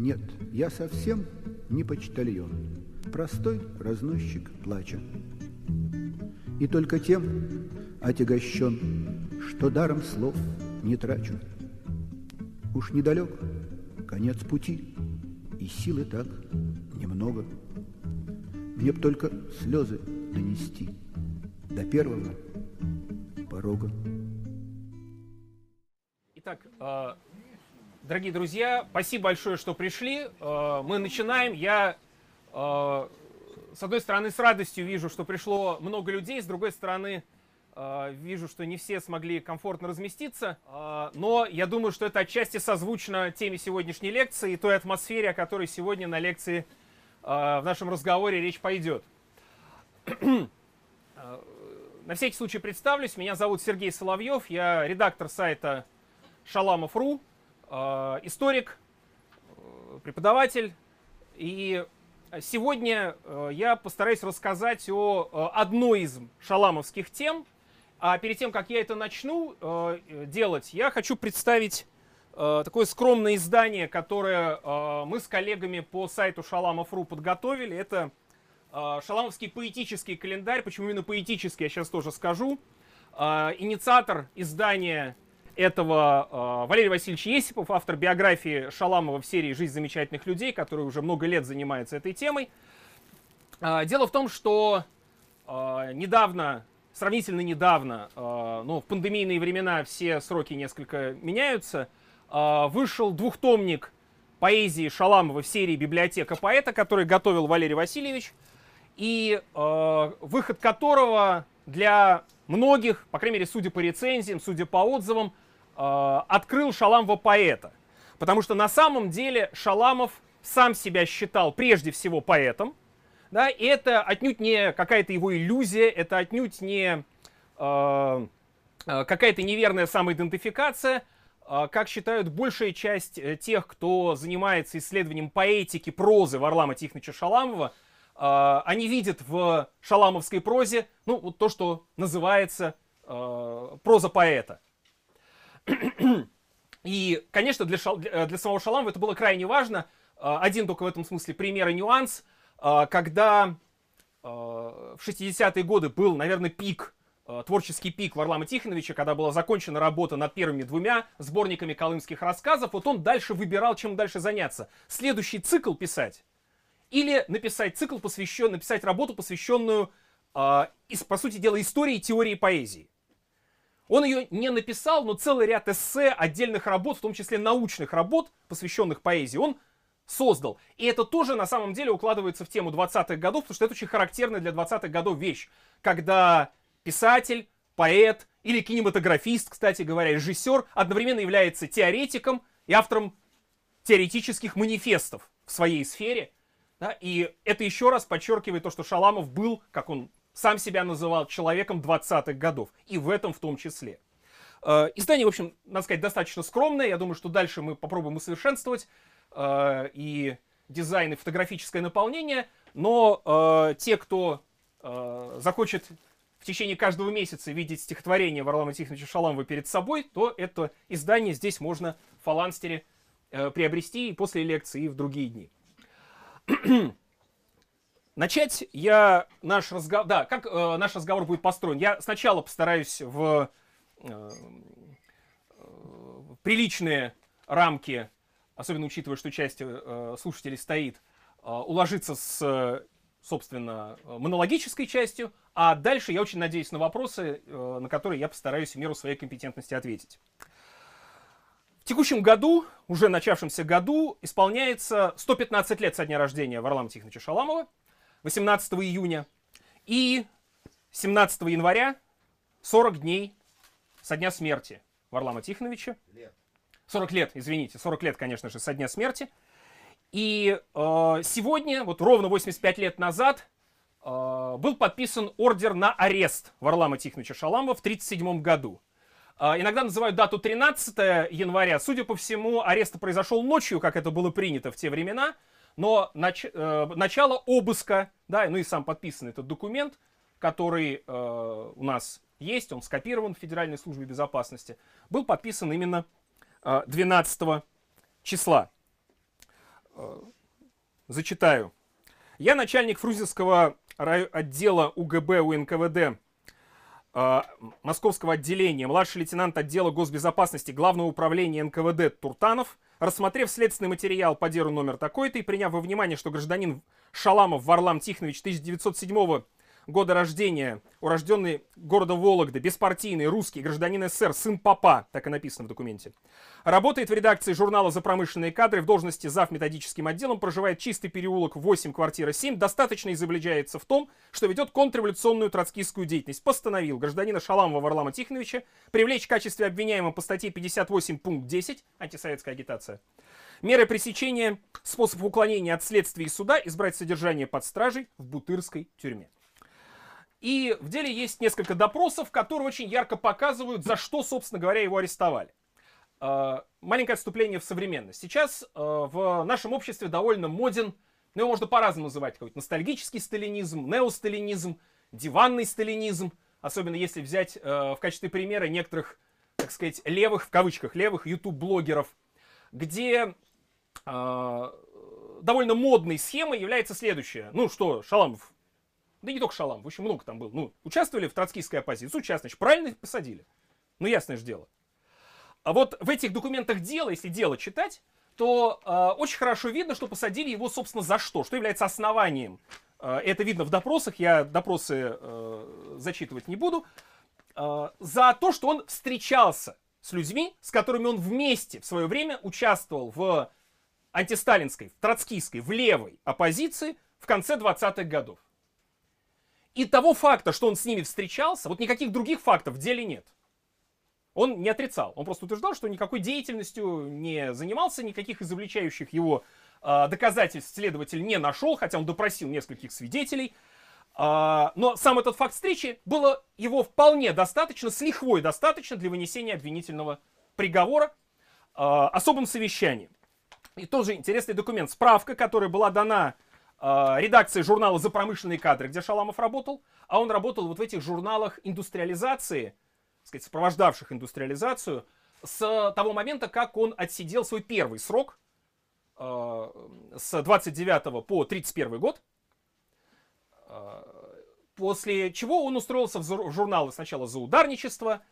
Нет, я совсем не почтальон, простой разносчик плача. И только тем отягощен, что даром слов не трачу. Уж недалек конец пути, и силы так немного. Мне б только слезы донести до первого порога. Дорогие друзья, спасибо большое, что пришли. Э, мы начинаем. Я, э, с одной стороны, с радостью вижу, что пришло много людей, с другой стороны, вижу, что не все смогли комфортно разместиться, но я думаю, что это отчасти созвучно теме сегодняшней лекции и той атмосфере, о которой сегодня на лекции в нашем разговоре речь пойдет. На всякий случай представлюсь. Меня зовут Сергей Соловьев. Я редактор сайта Шаламов.ру, э, историк, э, преподаватель. И сегодня э, я постараюсь рассказать о одной из шаламовских тем. А перед тем, как я это начну делать, я хочу представить такое скромное издание, которое мы с коллегами по сайту Шаламов.ру подготовили. Это Шаламовский поэтический календарь. Почему именно поэтический, я сейчас тоже скажу. Инициатор издания этого э, Валерий Васильевич Есипов, автор биографии Шаламова в серии «Жизнь замечательных людей», который уже много лет занимается этой темой. Э, дело в том, что э, недавно, сравнительно недавно, ну, в пандемийные времена все сроки несколько меняются, вышел двухтомник поэзии Шаламова в серии «Библиотека поэта», который готовил Валерий Васильевич, и выход которого для многих, по крайней мере, судя по рецензиям, судя по отзывам, Э, открыл Шаламова поэта. Потому что на самом деле Шаламов сам себя считал прежде всего поэтом. Да, и это отнюдь не какая-то его иллюзия, это отнюдь не э, э какая-то неверная самоидентификация, э, как считают большая часть тех, кто занимается исследованием поэтики, прозы Варлама Тихоновича Шаламова, они видят в шаламовской прозе ну, вот то, что называется э, проза поэта. И, конечно, для, Шал, для самого Шаламова это было крайне важно. А, один только в этом смысле пример и нюанс. А, когда а, в 60-е годы был, наверное, пик, творческий пик Варлама Тихоновича, когда была закончена работа над первыми двумя сборниками колымских рассказов, вот он дальше выбирал, чем дальше заняться. Следующий цикл писать или написать цикл, посвящен, написать работу, посвященную, по сути дела, истории и теории поэзии. Он ее не написал, но целый ряд эссе, отдельных работ, в том числе научных работ, посвященных поэзии, он создал. И это тоже на самом деле укладывается в тему 20-х годов, потому что это очень характерная для 20-х годов вещь, когда писатель, поэт или кинематографист, кстати говоря, режиссер одновременно является теоретиком и автором теоретических манифестов в своей сфере. Да? И это еще раз подчеркивает то, что Шаламов был, как он сам себя называл человеком 20-х годов. И в этом в том числе. Э, издание, в общем, надо сказать, достаточно скромное. Я думаю, что дальше мы попробуем усовершенствовать э, и дизайн, и фотографическое наполнение. Но э, те, кто захочет в течение каждого месяца видеть стихотворение Варлама Тихоновича Шаламова перед собой, то это издание здесь можно в фаланстере приобрести и после лекции, и в другие дни. Начать я наш разговор... Да, как э, наш разговор будет построен? Я сначала постараюсь в э, э, приличные рамки, особенно учитывая, что часть э, слушателей стоит, э, уложиться с, собственно, монологической частью, а дальше я очень надеюсь на вопросы, э, на которые я постараюсь в меру своей компетентности ответить. В текущем году, уже начавшемся году, исполняется 115 лет со дня рождения Варлама Тихоновича Шаламова – 18 июня. И 17 января 40 дней со дня смерти Варлама Тихоновича. Лет. 40 лет, извините, 40 лет, конечно же, со дня смерти. И э, сегодня, вот ровно 85 лет назад, э, был подписан ордер на арест Варлама Тихоновича Шаламова в 1937 году. Э, иногда называют дату 13 января. Судя по всему, арест произошел ночью, как это было принято в те времена но нач, э, начало обыска, да, ну и сам подписан этот документ, который э, у нас есть, он скопирован в Федеральной службе безопасности, был подписан именно э, 12 числа. зачитаю. Я начальник Фрунзенского отдела УГБ УНКВД э, Московского отделения, младший лейтенант отдела госбезопасности Главного управления НКВД Туртанов, рассмотрев следственный материал по делу номер такой-то и приняв во внимание, что гражданин Шаламов Варлам Тихонович 1907 года рождения, урожденный городом Вологда, беспартийный, русский, гражданин СССР, сын папа, так и написано в документе. Работает в редакции журнала «За промышленные кадры» в должности зав. методическим отделом, проживает чистый переулок 8, квартира 7, достаточно изобличается в том, что ведет контрреволюционную троцкистскую деятельность. Постановил гражданина Шаламова Варлама Тихоновича привлечь в качестве обвиняемого по статье 58 пункт 10, антисоветская агитация, Меры пресечения, способ уклонения от следствия и суда, избрать содержание под стражей в Бутырской тюрьме. И в деле есть несколько допросов, которые очень ярко показывают, за что, собственно говоря, его арестовали. А, маленькое отступление в современность. Сейчас а, в нашем обществе довольно моден, ну, его можно по-разному называть, какой-то ностальгический сталинизм, неосталинизм, диванный сталинизм, особенно если взять а, в качестве примера некоторых, так сказать, левых, в кавычках, левых YouTube-блогеров, где довольно модной схемой является следующее. Ну что, Шаламов, да не только Шалам, в общем, много там было. Ну, участвовали в троцкистской оппозиции, участвовали, правильно их посадили. Ну, ясное же дело. А вот в этих документах дела, если дело читать, то э, очень хорошо видно, что посадили его, собственно, за что, что является основанием. Э, это видно в допросах, я допросы э, зачитывать не буду. Э, за то, что он встречался с людьми, с которыми он вместе в свое время участвовал в антисталинской, в троцкистской, в левой оппозиции в конце 20-х годов. И того факта, что он с ними встречался, вот никаких других фактов в деле нет. Он не отрицал. Он просто утверждал, что никакой деятельностью не занимался, никаких изобличающих его э, доказательств следователь не нашел, хотя он допросил нескольких свидетелей. Э, но сам этот факт встречи было его вполне достаточно, с лихвой достаточно для вынесения обвинительного приговора э, особым совещанием. И тоже интересный документ. Справка, которая была дана редакции журнала «За промышленные кадры», где Шаламов работал, а он работал вот в этих журналах индустриализации, так сказать, сопровождавших индустриализацию, с того момента, как он отсидел свой первый срок, э, с 29 по 31 год, э, после чего он устроился в журналы сначала за ударничество,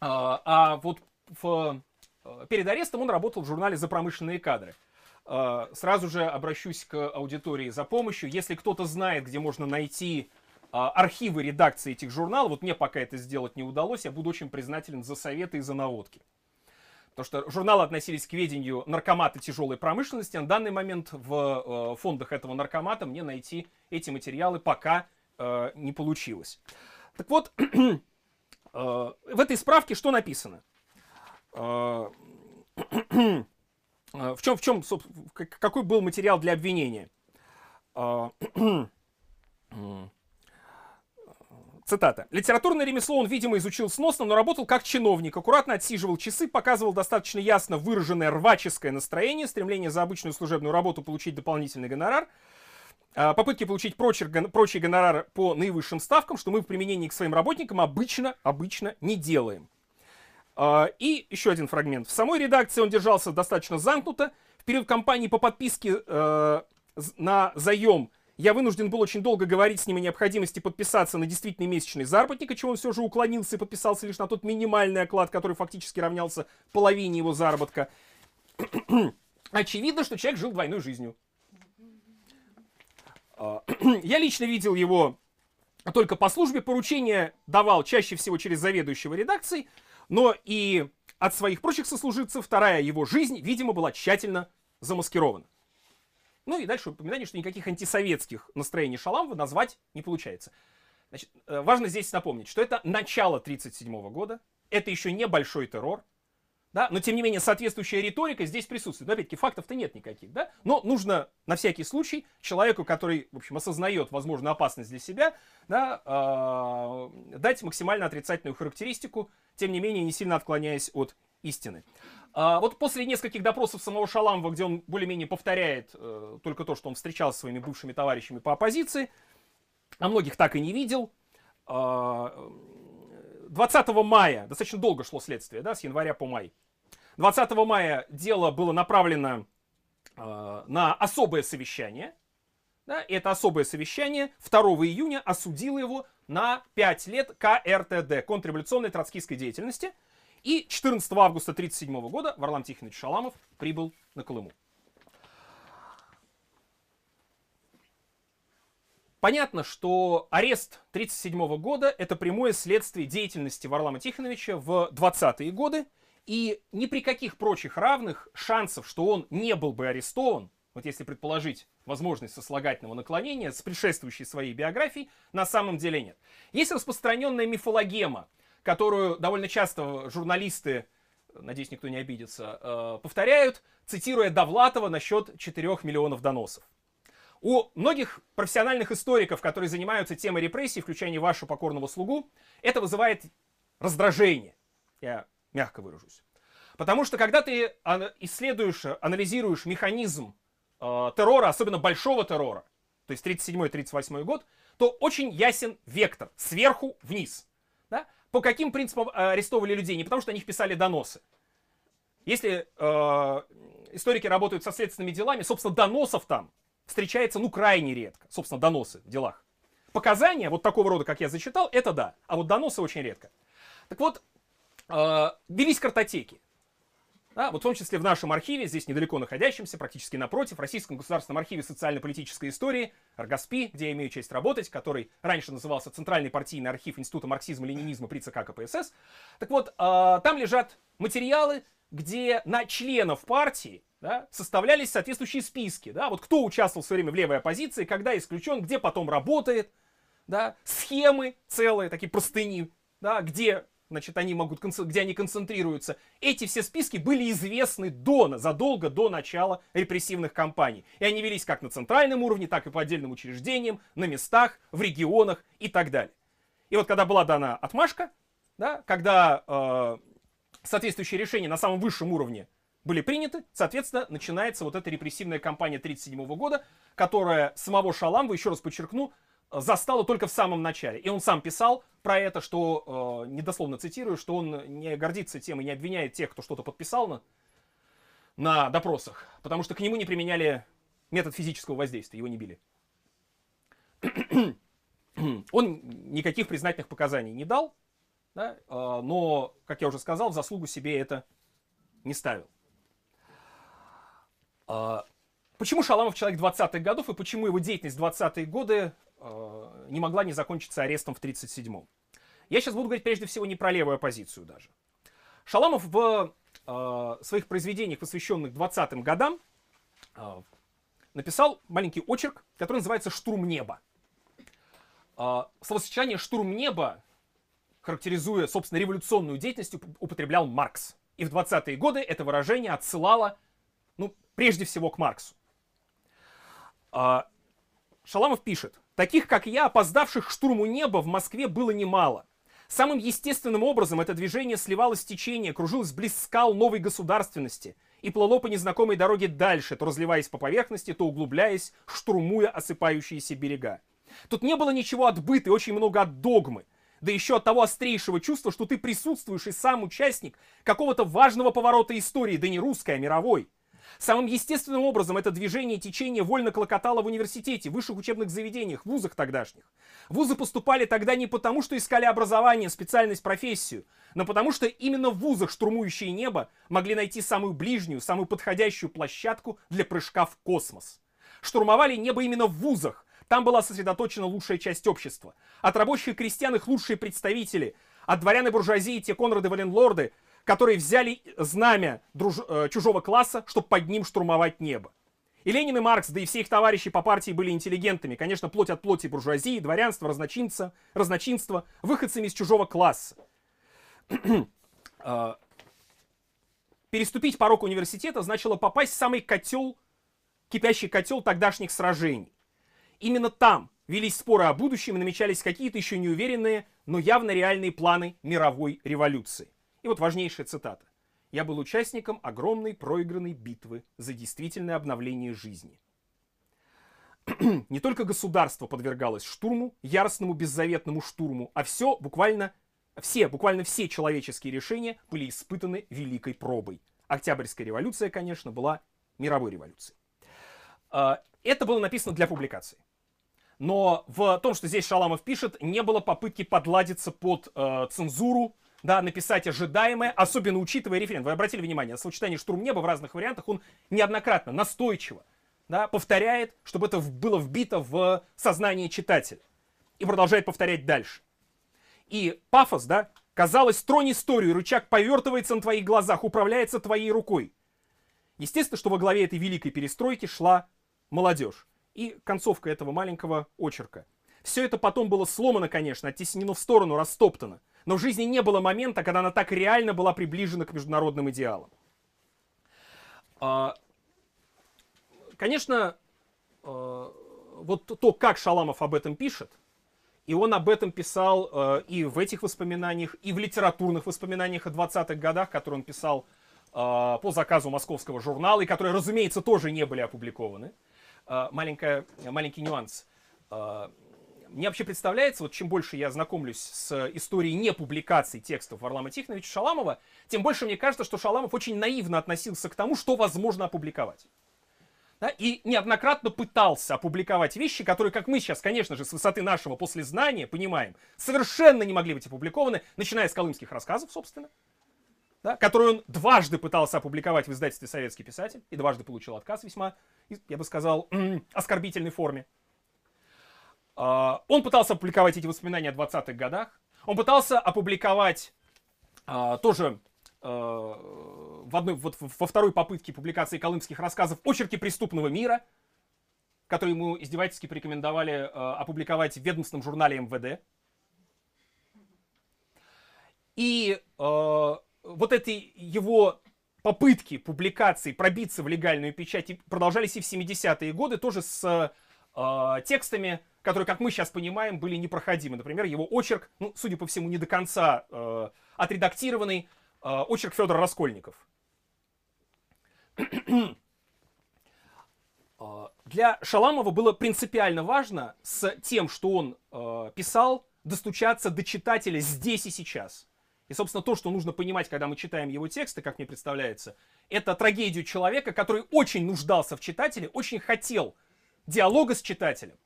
а вот в, э, перед арестом он работал в журнале «За промышленные кадры». А, сразу же обращусь к аудитории за помощью. Если кто-то знает, где можно найти а, архивы редакции этих журналов, вот мне пока это сделать не удалось, я буду очень признателен за советы и за наводки. Потому что журналы относились к ведению наркомата тяжелой промышленности. На данный момент в э, фондах этого наркомата мне найти эти материалы пока э, не получилось. Так вот, э, в этой справке что написано? А, в чем, в чем, какой был материал для обвинения? А, цитата. «Литературное ремесло он, видимо, изучил сносно, но работал как чиновник, аккуратно отсиживал часы, показывал достаточно ясно выраженное рваческое настроение, стремление за обычную служебную работу получить дополнительный гонорар, а, попытки получить прочий, прочий гонорар по наивысшим ставкам, что мы в применении к своим работникам обычно, обычно не делаем. А, и еще один фрагмент. В самой редакции он держался достаточно замкнуто. В период кампании по подписке э, на заем я вынужден был очень долго говорить с ним о необходимости подписаться на действительный месячный заработник, от чего он все же уклонился и подписался лишь на тот минимальный оклад, который фактически равнялся половине его заработка. Очевидно, что человек жил двойной жизнью. А, я лично видел его только по службе, поручения давал чаще всего через заведующего редакцией, но и от своих прочих сослуживцев вторая его жизнь, видимо, была тщательно замаскирована. Ну и дальше упоминание, что никаких антисоветских настроений Шаламова назвать не получается. Значит, э, важно здесь напомнить, что это начало 1937 года, это еще не большой террор, да, но тем не менее соответствующая риторика здесь присутствует. Но опять-таки фактов-то нет никаких, да, но нужно на всякий случай человеку, который, в общем, осознает возможную опасность для себя, да, э, дать максимально отрицательную характеристику, тем не менее не сильно отклоняясь от истины. А, вот после нескольких допросов самого Шаламова, где он более-менее повторяет э, только то, что он встречался со своими бывшими товарищами по оппозиции, а многих так и не видел, э, 20 мая, достаточно долго шло следствие, да, с января по май, 20 мая дело было направлено э, на особое совещание. Да, и это особое совещание 2 июня осудило его на 5 лет КРТД, контрреволюционной троцкистской деятельности. И 14 августа 1937 года Варлам Тихонович Шаламов прибыл на Колыму. Понятно, что арест 1937 года – это прямое следствие деятельности Варлама Тихоновича в 20-е годы, и ни при каких прочих равных шансов, что он не был бы арестован, вот если предположить возможность сослагательного наклонения с предшествующей своей биографией, на самом деле нет. Есть распространенная мифологема, которую довольно часто журналисты, надеюсь, никто не обидится, э, повторяют, цитируя Довлатова насчет 4 миллионов доносов. У многих профессиональных историков, которые занимаются темой репрессий, включая вашу покорного слугу, это вызывает раздражение. Я мягко выражусь. Потому что когда ты исследуешь, анализируешь механизм э, террора, особенно большого террора, то есть 37-38 год, то очень ясен вектор сверху вниз. Да? По каким принципам арестовывали людей? Не потому что они писали доносы. Если э, историки работают со следственными делами, собственно, доносов там встречается, ну, крайне редко. Собственно, доносы в делах. Показания вот такого рода, как я зачитал, это да. А вот доносы очень редко. Так вот, э, велись картотеки. Да, вот в том числе в нашем архиве, здесь недалеко находящемся, практически напротив, в Российском государственном архиве социально-политической истории, РГАСПИ, где я имею честь работать, который раньше назывался Центральный партийный архив Института марксизма-ленинизма при ЦК КПСС. Так вот, э, там лежат материалы, где на членов партии да, составлялись соответствующие списки. Да, вот кто участвовал в свое время в левой оппозиции, когда исключен, где потом работает, да, схемы целые, такие простыни, да, где значит, они могут, где они концентрируются. Эти все списки были известны до, задолго до начала репрессивных кампаний. И они велись как на центральном уровне, так и по отдельным учреждениям, на местах, в регионах и так далее. И вот когда была дана отмашка, да, когда э, соответствующие решения на самом высшем уровне были приняты, соответственно, начинается вот эта репрессивная кампания 1937 года, которая самого Шаламова, еще раз подчеркну, застала только в самом начале. И он сам писал про это, что, э, недословно цитирую, что он не гордится тем и не обвиняет тех, кто что-то подписал на, на допросах, потому что к нему не применяли метод физического воздействия, его не били. он никаких признательных показаний не дал, да, э, но, как я уже сказал, в заслугу себе это не ставил. А, почему Шаламов человек 20-х годов и почему его деятельность в 20-е годы э, не могла не закончиться арестом в 37-м? Я сейчас буду говорить прежде всего не про левую оппозицию даже. Шаламов в э, своих произведениях, посвященных 20-м годам, э, написал маленький очерк, который называется «Штурм неба». Э, словосочетание «штурм неба», характеризуя, собственно, революционную деятельность, употреблял Маркс. И в 20-е годы это выражение отсылало прежде всего к Марксу. А, Шаламов пишет, таких как я, опоздавших к штурму неба в Москве было немало. Самым естественным образом это движение сливалось с течение, кружилось близ скал новой государственности и плыло по незнакомой дороге дальше, то разливаясь по поверхности, то углубляясь, штурмуя осыпающиеся берега. Тут не было ничего от быта и очень много от догмы, да еще от того острейшего чувства, что ты присутствуешь и сам участник какого-то важного поворота истории, да не русской, а мировой. Самым естественным образом это движение и течение вольно клокотало в университете, высших учебных заведениях, вузах тогдашних. Вузы поступали тогда не потому, что искали образование, специальность, профессию, но потому что именно в вузах штурмующие небо могли найти самую ближнюю, самую подходящую площадку для прыжка в космос. Штурмовали небо именно в вузах, там была сосредоточена лучшая часть общества. От рабочих и крестьян их лучшие представители, от дворян и буржуазии те Конрады Валенлорды, которые взяли знамя друж... Э, чужого класса, чтобы под ним штурмовать небо. И Ленин и Маркс, да и все их товарищи по партии были интеллигентами, конечно, плоть от плоти буржуазии, дворянства, разночинца, разночинства, выходцами из чужого класса. А, переступить порог университета значило попасть в самый котел, кипящий котел тогдашних сражений. Именно там велись споры о будущем и намечались какие-то еще неуверенные, но явно реальные планы мировой революции. И вот важнейшая цитата. «Я был участником огромной проигранной битвы за действительное обновление жизни». Не только государство подвергалось штурму, яростному беззаветному штурму, а все буквально, все, буквально все человеческие решения были испытаны великой пробой. Октябрьская революция, конечно, была мировой революцией. Это было написано для публикации. Но в том, что здесь Шаламов пишет, не было попытки подладиться под э, цензуру, да, написать ожидаемое, особенно учитывая референдум. Вы обратили внимание, словосочетание «штурм неба» в разных вариантах, он неоднократно, настойчиво да, повторяет, чтобы это было вбито в сознание читателя. И продолжает повторять дальше. И пафос, да, казалось, тронь историю, рычаг повертывается на твоих глазах, управляется твоей рукой. Естественно, что во главе этой великой перестройки шла молодежь. И концовка этого маленького очерка. Все это потом было сломано, конечно, оттеснено в сторону, растоптано. Но в жизни не было момента, когда она так реально была приближена к международным идеалам. А, конечно, э, вот то, как Шаламов об этом пишет, и он об этом писал э, и в этих воспоминаниях, и в литературных воспоминаниях о 20-х годах, которые он писал по заказу московского журнала, и которые, разумеется, тоже не были опубликованы. Маленькая, маленький нюанс. Мне вообще представляется, вот чем больше я знакомлюсь с историей не публикаций текстов Варлама Тихоновича Шаламова, тем больше мне кажется, что Шаламов очень наивно относился к тому, что возможно опубликовать да, и неоднократно пытался опубликовать вещи, которые, как мы сейчас, конечно же, с высоты нашего послезнания понимаем, совершенно не могли быть опубликованы, начиная с колымских рассказов, собственно, да, которые он дважды пытался опубликовать в издательстве «Советский писатель» и дважды получил отказ весьма, я бы сказал, оскорбительной форме. А, он пытался опубликовать эти воспоминания о 20-х годах. Он пытался опубликовать а, тоже Э, в одной, вот во второй попытке публикации колымских рассказов «Очерки преступного мира», которые ему издевательски порекомендовали опубликовать в ведомственном журнале МВД. И э, вот эти его попытки публикации пробиться в легальную печать продолжались и в 70-е годы, тоже с э, текстами, которые, как мы сейчас понимаем, были непроходимы. Например, его очерк, ну, судя по всему, не до конца э, отредактированный, Э, очерк Федора Раскольников. Э, для Шаламова было принципиально важно с тем, что он э, писал, достучаться до читателя здесь и сейчас. И, собственно, то, что нужно понимать, когда мы читаем его тексты, как мне представляется, это трагедию человека, который очень нуждался в читателе, очень хотел диалога с читателем,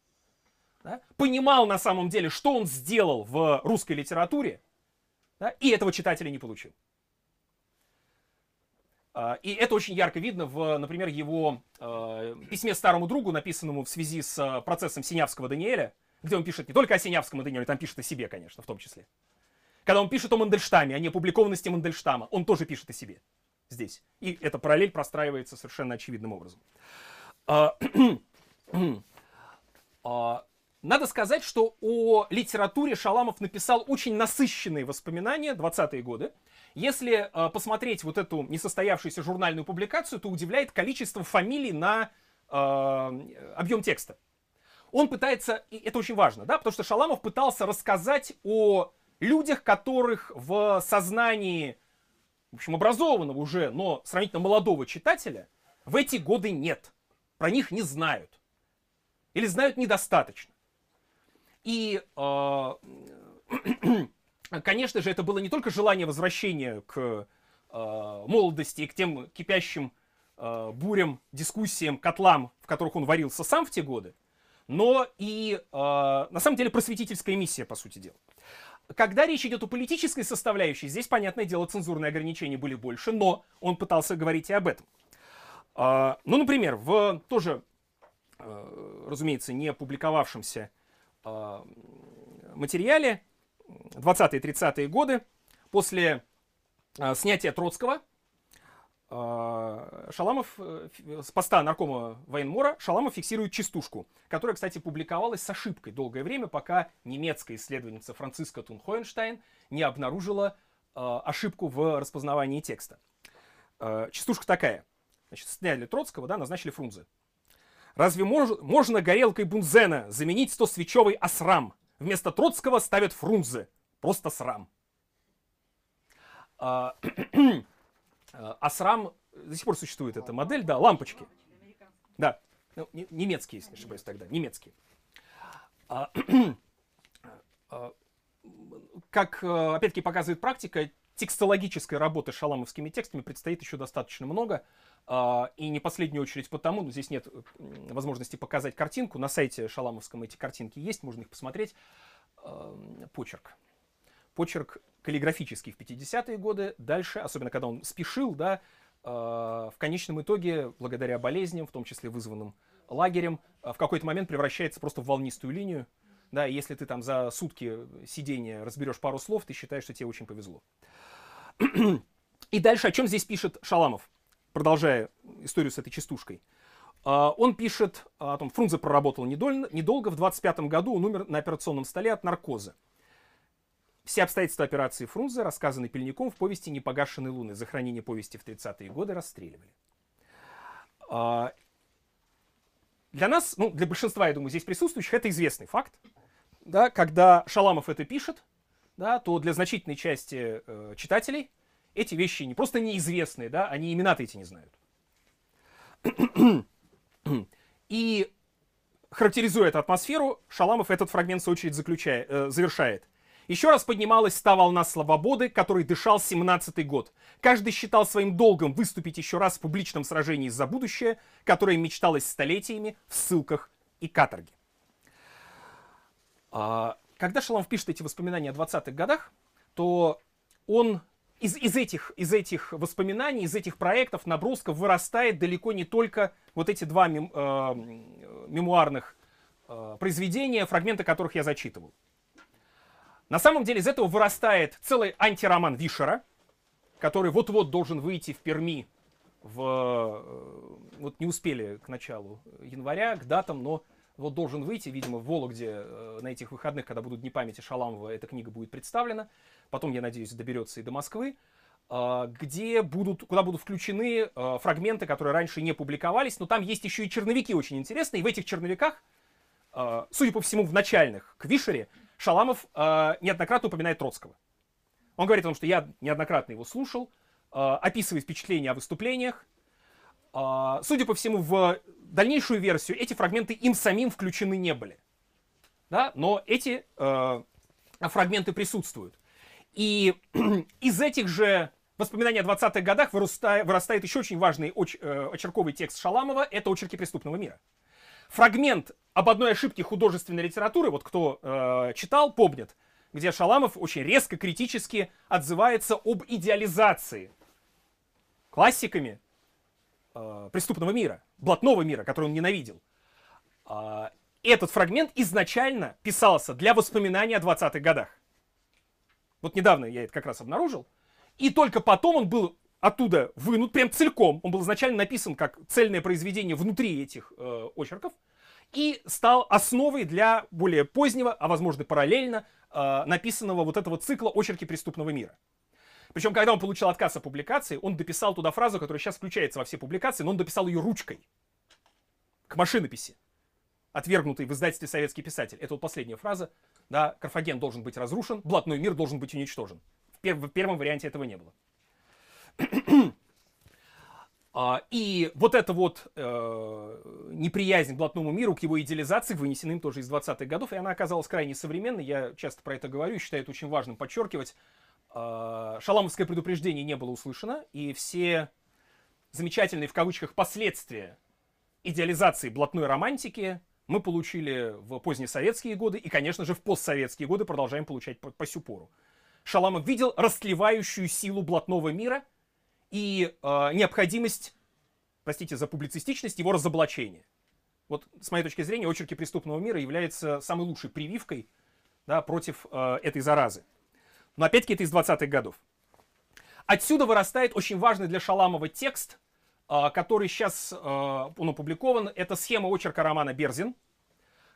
да, понимал на самом деле, что он сделал в русской литературе, да, и этого читателя не получил. А, и это очень ярко видно в, например, его э, письме старому другу, написанному в связи с э, процессом Синявского Даниэля, где он пишет не только о Синявском Даниэле, там пишет о себе, конечно, в том числе. Когда он пишет о Мандельштаме, о неопубликованности Мандельштама, он тоже пишет о себе здесь. И эта параллель простраивается совершенно очевидным образом. Надо сказать, что о литературе Шаламов написал очень насыщенные воспоминания 20-е годы. Если э, посмотреть вот эту несостоявшуюся журнальную публикацию, то удивляет количество фамилий на э, объем текста. Он пытается, и это очень важно, да, потому что Шаламов пытался рассказать о людях, которых в сознании, в общем, образованного уже, но сравнительно молодого читателя в эти годы нет. Про них не знают. Или знают недостаточно. И э, конечно же, это было не только желание возвращения к э, молодости и к тем кипящим э, бурям, дискуссиям, котлам, в которых он варился сам в те годы, но и, на самом деле, просветительская миссия, по сути дела. Когда речь идет о политической составляющей, здесь, понятное дело, цензурные ограничения были больше, но он пытался говорить и об этом. Ну, например, в тоже, разумеется, не опубликовавшемся материале 20-30-е годы, после э, снятия Троцкого, э, Шаламов, э, с поста наркома военмора, Шаламов фиксирует частушку, которая, кстати, публиковалась с ошибкой долгое время, пока немецкая исследовательница Франциска Тунхоенштайн не обнаружила ошибку в распознавании текста. Частушка такая. Значит, сняли Троцкого, да, назначили Фрунзе. Разве мож, можно горелкой Бунзена заменить сто свечевый осрам? Вместо Троцкого ставят Фрунзе. Просто срам. А, срам до сих пор существует эта модель, да, лампочки. Да, ну, немецкие, если не ошибаюсь тогда, немецкие. А, а, как, э, опять-таки, показывает практика, текстологической работы шаламовскими текстами предстоит еще достаточно много. А, и не последнюю очередь потому, здесь нет возможности показать картинку, на сайте шаламовском эти картинки есть, можно их посмотреть. Почерк. Почерк каллиграфический в 50-е годы, дальше, особенно когда он спешил, да, в конечном итоге, благодаря болезням, в том числе вызванным лагерем, в какой-то момент превращается просто в волнистую линию, да, если ты там за сутки сидения разберешь пару слов, ты считаешь, что тебе очень повезло. И дальше о чем здесь пишет Шаламов, продолжая историю с этой частушкой. А, он пишет о том, Фрунзе проработал недолго, в 25 году он умер на операционном столе от наркоза. Все обстоятельства операции Фрунзе рассказаны Пельником в повести «Непогашенные луны». За хранение повести в 30-е годы расстреливали. А, для нас, ну, для большинства, я думаю, здесь присутствующих, это известный факт. Да, когда Шаламов это пишет, да, то для значительной части э, читателей эти вещи не просто неизвестные, да, они имена-то эти не знают. И характеризуя эту атмосферу, Шаламов этот фрагмент, в свою очередь, заключает, э, завершает. Еще раз поднималась та волна свободы, которой дышал 17-й год. Каждый считал своим долгом выступить еще раз в публичном сражении за будущее, которое мечталось столетиями в ссылках и каторге. А, когда Шаламов пишет эти воспоминания о 20-х годах, то он из, из, этих, из этих воспоминаний, из этих проектов, набросков вырастает далеко не только вот эти два мем, э, мемуарных э, произведения, фрагменты которых я зачитывал. На самом деле из этого вырастает целый антироман Вишера, который вот-вот должен выйти в Перми. В, э, вот не успели к началу января, к датам, но вот должен выйти, видимо, в Вологде э, на этих выходных, когда будут не памяти Шаламова, эта книга будет представлена. Потом, я надеюсь, доберется и до Москвы э, где будут, куда будут включены фрагменты, которые раньше не публиковались, но там есть еще и черновики очень интересные, и в этих черновиках, судя по всему, в начальных, к Вишере, Шаламов э, неоднократно упоминает Троцкого. Он говорит о том, что я неоднократно его слушал, э, описывает впечатления о выступлениях. Э, судя по всему, в дальнейшую версию эти фрагменты им самим включены не были. Да? Но эти э, фрагменты присутствуют. И из этих же воспоминаний о 20-х годах вырастает, вырастает еще очень важный оч, э, очерковый текст Шаламова. Это «Очерки преступного мира» фрагмент об одной ошибке художественной литературы, вот кто э, читал, помнит, где Шаламов очень резко, критически отзывается об идеализации классиками э, преступного мира, блатного мира, который он ненавидел. Э, этот фрагмент изначально писался для воспоминаний о 20-х годах. Вот недавно я это как раз обнаружил. И только потом он был оттуда вынут прям целиком. Он был изначально написан как цельное произведение внутри этих э, очерков и стал основой для более позднего, а возможно параллельно, э, написанного вот этого цикла очерки преступного мира. Причем, когда он получил отказ о публикации, он дописал туда фразу, которая сейчас включается во все публикации, но он дописал ее ручкой к машинописи, отвергнутой в издательстве «Советский писатель». Это вот последняя фраза. Да, Карфаген должен быть разрушен, блатной мир должен быть уничтожен. В, пер- в первом варианте этого не было. А, и вот эта вот э, неприязнь к блатному миру, к его идеализации, вынесена им тоже из 20-х годов, и она оказалась крайне современной. Я часто про это говорю и считаю это очень важным подчеркивать. Э, шаламовское предупреждение не было услышано, и все замечательные в кавычках последствия идеализации блатной романтики мы получили в поздние советские годы и, конечно же, в постсоветские годы продолжаем получать по, по сю пору. Шаламов видел растлевающую силу блатного мира – и э, необходимость, простите за публицистичность, его разоблачения. Вот с моей точки зрения, очерки преступного мира являются самой лучшей прививкой да, против э, этой заразы. Но опять-таки это из 20-х годов. Отсюда вырастает очень важный для Шаламова текст, э, который сейчас э, он опубликован. Это схема очерка романа «Берзин»,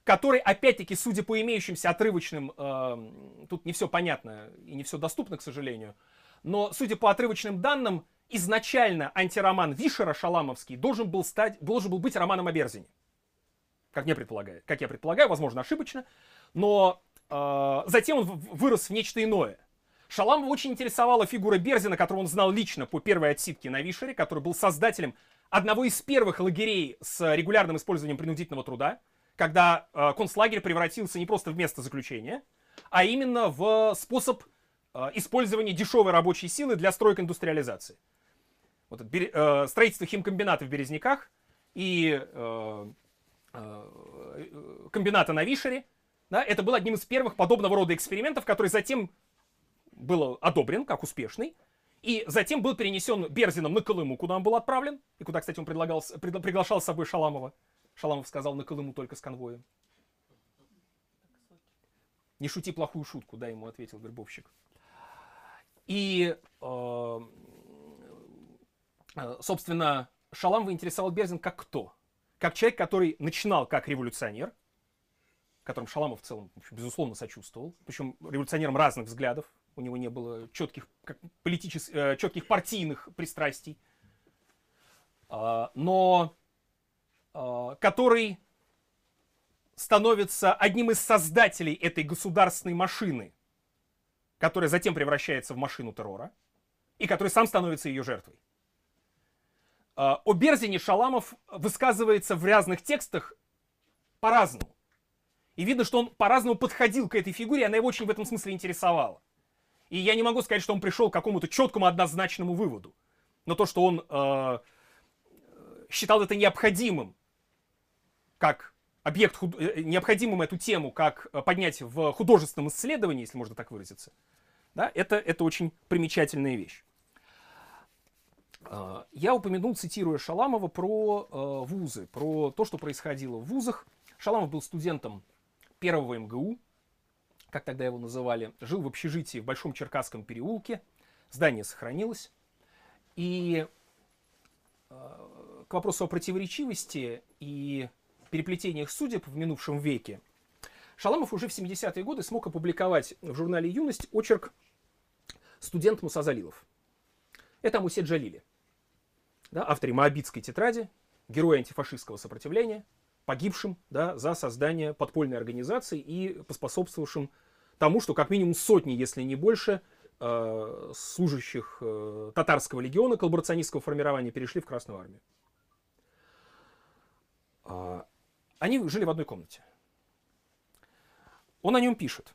который, опять-таки, судя по имеющимся отрывочным, э, тут не все понятно и не все доступно, к сожалению, но, судя по отрывочным данным, изначально антироман Вишера Шаламовский должен был, стать, должен был быть романом о Берзине. Как, мне предполагаю, как я предполагаю, возможно, ошибочно. Но э, затем он вырос в нечто иное. Шаламова очень интересовала фигура Берзина, которую он знал лично по первой отсидке на Вишере, который был создателем одного из первых лагерей с регулярным использованием принудительного труда, когда э, концлагерь превратился не просто в место заключения, а именно в способ э, использование дешевой рабочей силы для стройк-индустриализации. Вот это, э, строительство химкомбината в Березняках и э, э, комбината на Вишере, да, это был одним из первых подобного рода экспериментов, который затем был одобрен как успешный, и затем был перенесен Берзином на Колыму, куда он был отправлен, и куда, кстати, он предлагал, приглашал с собой Шаламова. Шаламов сказал на Колыму только с конвоем. Не шути плохую шутку, да, ему ответил вербовщик. И, э, э собственно, Шаламова интересовал Берзин как кто? Как человек, который начинал как революционер, которым Шаламов в целом, безусловно, сочувствовал, причем революционером разных взглядов, у него не было четких, как политических, э, четких партийных пристрастий, э, но э, который становится одним из создателей этой государственной машины, которая затем превращается в машину террора, и который сам становится ее жертвой. Э, о Берзине Шаламов высказывается в разных текстах по-разному. И видно, что он по-разному подходил к этой фигуре, она его очень в этом смысле интересовала. И я не могу сказать, что он пришел к какому-то четкому однозначному выводу. Но то, что он э, считал это необходимым, как объект, худ... Э, необходимым эту тему, как поднять в художественном исследовании, если можно так выразиться, да, это, это очень примечательная вещь. Э, я упомянул, цитируя Шаламова, про э, вузы, про то, что происходило в вузах. Шаламов был студентом первого МГУ, как тогда его называли, жил в общежитии в Большом Черкасском переулке. Здание сохранилось. И э, к вопросу о противоречивости и переплетениях судеб в минувшем веке, Шаламов уже в 70-е годы смог опубликовать в журнале «Юность» очерк «Студент Муса Залилов». Это Амусе Джалили, да, авторе Моабитской тетради, герой антифашистского сопротивления, погибшим да, за создание подпольной организации и поспособствовавшим тому, что как минимум сотни, если не больше, э, служащих э, татарского легиона коллаборационистского формирования перешли в Красную армию. Э, они жили в одной комнате. Он о нем пишет.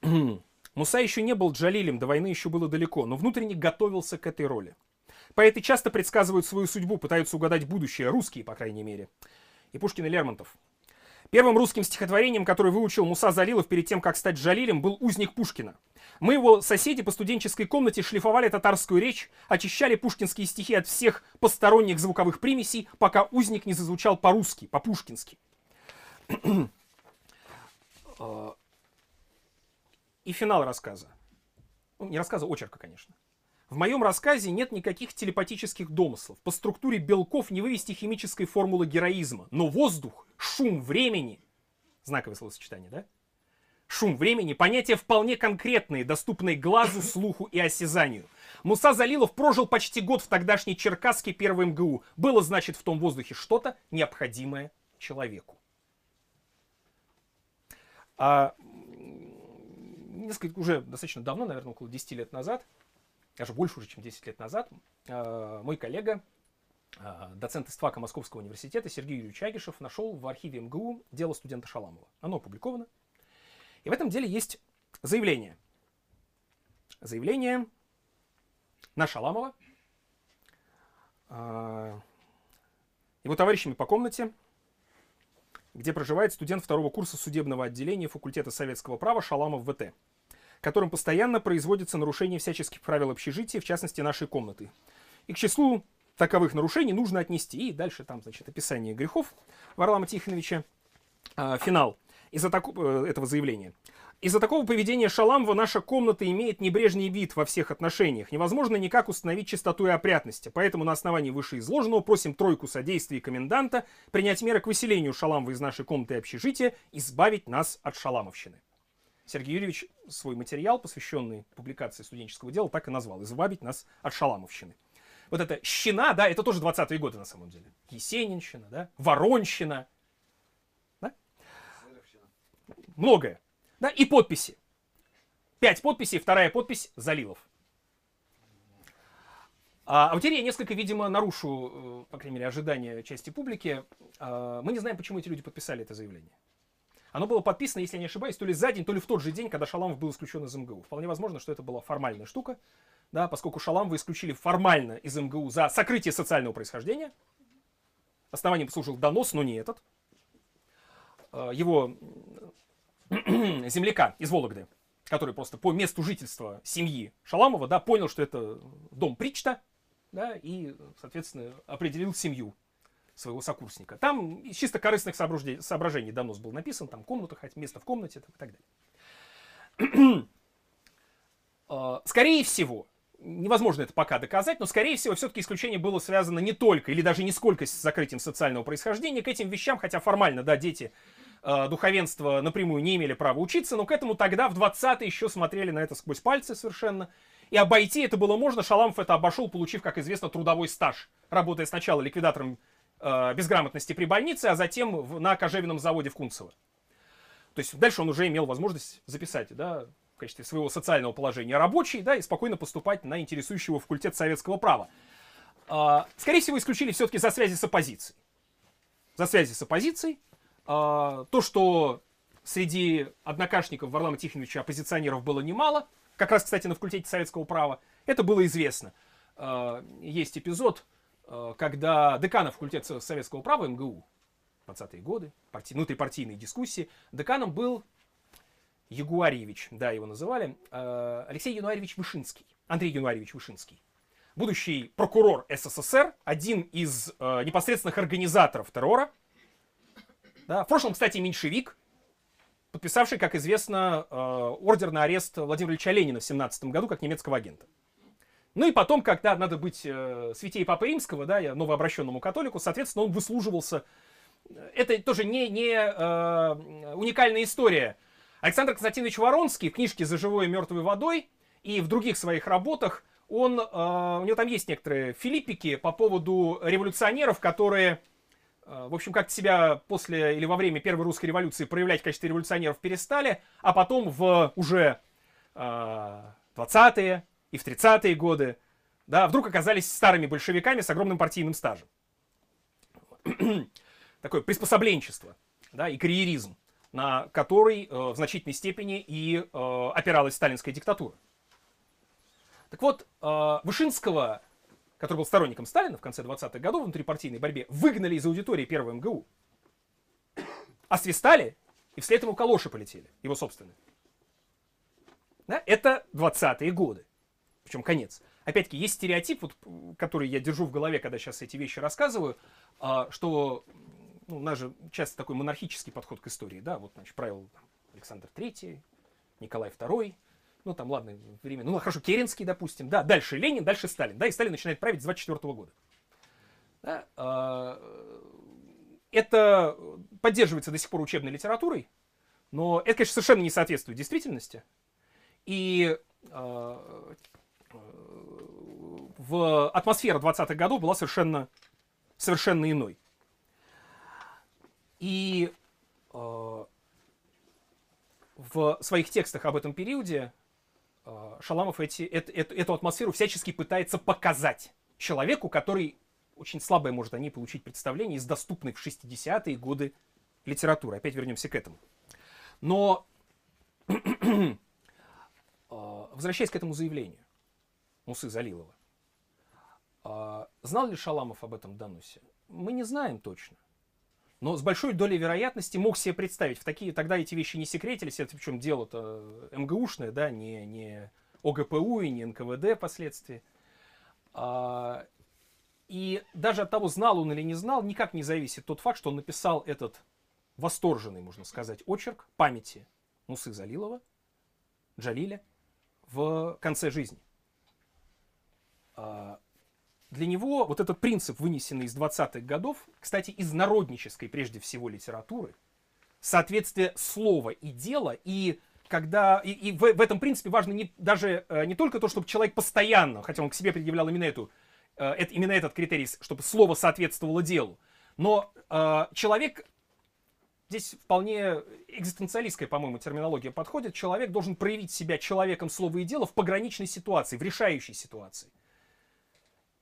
Муса еще не был Джалилем, до войны еще было далеко, но внутренне готовился к этой роли. Поэты часто предсказывают свою судьбу, пытаются угадать будущее, русские, по крайней мере. И Пушкин и Лермонтов. Первым русским стихотворением, которое выучил Муса Залилов перед тем, как стать Джалилем, был «Узник Пушкина». Мы, его соседи по студенческой комнате, шлифовали татарскую речь, очищали пушкинские стихи от всех посторонних звуковых примесей, пока узник не зазвучал по-русски, по-пушкински. И финал рассказа. Ну, не рассказа, очерка, конечно. В моем рассказе нет никаких телепатических домыслов. По структуре белков не вывести химической формулы героизма. Но воздух, шум времени, знаковое словосочетание, да? Шум времени – понятия вполне конкретные, доступные глазу, слуху и осязанию. Муса Залилов прожил почти год в тогдашней Черкасске первой МГУ. Было, значит, в том воздухе что-то необходимое человеку. А, несколько, уже достаточно давно, наверное, около 10 лет назад, даже больше уже, чем 10 лет назад, э, мой коллега, э, доцент ИСТФАКа Московского университета Сергей Юрьевич Агишев нашел в архиве МГУ дело студента Шаламова. Оно опубликовано. И в этом деле есть заявление. Заявление на Шаламова, э, его товарищами по комнате, где проживает студент второго курса судебного отделения факультета советского права Шаламов ВТ которым постоянно производится нарушение всяческих правил общежития, в частности нашей комнаты. И к числу таковых нарушений нужно отнести, и дальше там, значит, описание грехов Варлама Тихоновича, э, финал из-за такого, э, этого заявления. Из-за такого поведения Шаламова наша комната имеет небрежный вид во всех отношениях. Невозможно никак установить чистоту и опрятность. Поэтому на основании вышеизложенного просим тройку содействия коменданта принять меры к выселению Шаламова из нашей комнаты и общежития, избавить нас от шаламовщины. Сергей Юрьевич свой материал, посвященный публикации студенческого дела, так и назвал «Избавить нас от шаламовщины». Вот это «щина», да, это тоже 20-е годы на самом деле. Есенинщина, да, Воронщина, да? Многое. Да, и подписи. Пять подписей, вторая подпись Залилов. А, а теперь я несколько, видимо, нарушу, э, по крайней мере, ожидания части публики. А, мы не знаем, почему эти люди подписали это заявление. Оно было подписано, если я не ошибаюсь, то ли за день, то ли в тот же день, когда Шаламов был исключен из МГУ. Вполне возможно, что это была формальная штука, да, поскольку Шаламова исключили формально из МГУ за сокрытие социального происхождения. Основанием служил донос, но не этот. Э, его земляка из Вологды, который просто по месту жительства семьи Шаламова, да, понял, что это дом Причта, да, и, соответственно, определил семью своего сокурсника. Там из чисто корыстных соображений донос был написан, там комната, хоть место в комнате и так далее. А, скорее всего, невозможно это пока доказать, но, скорее всего, все-таки исключение было связано не только или даже не сколько с закрытием социального происхождения. К этим вещам, хотя формально, да, дети э, духовенства напрямую не имели права учиться, но к этому тогда, в 20-е, еще смотрели на это сквозь пальцы совершенно. И обойти это было можно. Шаламов это обошел, получив, как известно, трудовой стаж, работая сначала ликвидатором э, безграмотности при больнице, а затем в, на кожевенном заводе в Кунцево. То есть дальше он уже имел возможность записать, да, в качестве своего социального положения рабочий, да, и спокойно поступать на интересующего факультет советского права. Э, скорее всего, исключили все-таки за связи с оппозицией. За связи с оппозицией. Э, то, что среди однокашников Варлама Тихоновича оппозиционеров было немало, как раз, кстати, на факультете советского права, это было известно. Э, есть эпизод, когда декана факультета советского права МГУ, 20-е годы, парти, внутрипартийные дискуссии, деканом был Ягуарьевич, да, его называли, э, Алексей Януарьевич Вышинский, Андрей Януарьевич Вышинский. Будущий прокурор СССР, один из э, непосредственных организаторов террора. Да, в прошлом, кстати, меньшевик, подписавший, как известно, э, ордер на арест Владимира Ильича Ленина в 17 году как немецкого агента. Ну и потом, когда надо быть э, святей Папы Римского, да, я новообращенному католику, соответственно, он выслуживался. Это тоже не, не э, уникальная история. Александр Константинович Воронский в книжке «За живой и мертвой водой» и в других своих работах, он, э, у него там есть некоторые филиппики по поводу революционеров, которые, э, в общем, как-то себя после или во время Первой русской революции проявлять в качестве революционеров перестали, а потом в уже э, 20-е, и в 30-е годы, да, вдруг оказались старыми большевиками с огромным партийным стажем. Такое приспособленчество, да, и карьеризм, на который э, в значительной степени и э, опиралась сталинская диктатура. Так вот, э, Вышинского, который был сторонником Сталина в конце 20-х годов в внутрипартийной борьбе, выгнали из аудитории первого МГУ. Освистали, и вслед ему калоши полетели, его собственные. Да? Это 20-е годы причем конец. Опять-таки, есть стереотип, вот, который я держу в голове, когда сейчас эти вещи рассказываю, а, что ну, у нас же часто такой монархический подход к истории, да, вот, значит, правил там, Александр III, Николай II, ну, там, ладно, время, ну, хорошо, Керенский, допустим, да, дальше Ленин, дальше Сталин, да, и Сталин начинает править с 24 года. Да, а, это поддерживается до сих пор учебной литературой, но это, конечно, совершенно не соответствует действительности. И а, в атмосфера 20-х годов была совершенно, совершенно иной. И э, в своих текстах об этом периоде э, Шаламов эти, эту, эту, эту атмосферу всячески пытается показать человеку, который очень слабое может о ней получить представление из доступной в 60-е годы литературы. Опять вернемся к этому. Но, э, возвращаясь к этому заявлению Мусы Залилова, знал ли Шаламов об этом доносе? Мы не знаем точно. Но с большой долей вероятности мог себе представить. В такие, тогда эти вещи не секретились, это причем дело-то МГУшное, да, не, не ОГПУ и не НКВД впоследствии. А, и даже от того, знал он или не знал, никак не зависит тот факт, что он написал этот восторженный, можно сказать, очерк памяти Мусы Залилова, Джалиля, в конце жизни. А, для него вот этот принцип, вынесенный из 20-х годов, кстати, из народнической прежде всего литературы, соответствие слова и дела, и когда и, и в, в этом принципе важно не, даже э, не только то, чтобы человек постоянно, хотя он к себе предъявлял именно эту, э, именно этот критерий, чтобы слово соответствовало делу, но э, человек здесь вполне экзистенциалистская, по-моему, терминология подходит. Человек должен проявить себя человеком слова и дела в пограничной ситуации, в решающей ситуации.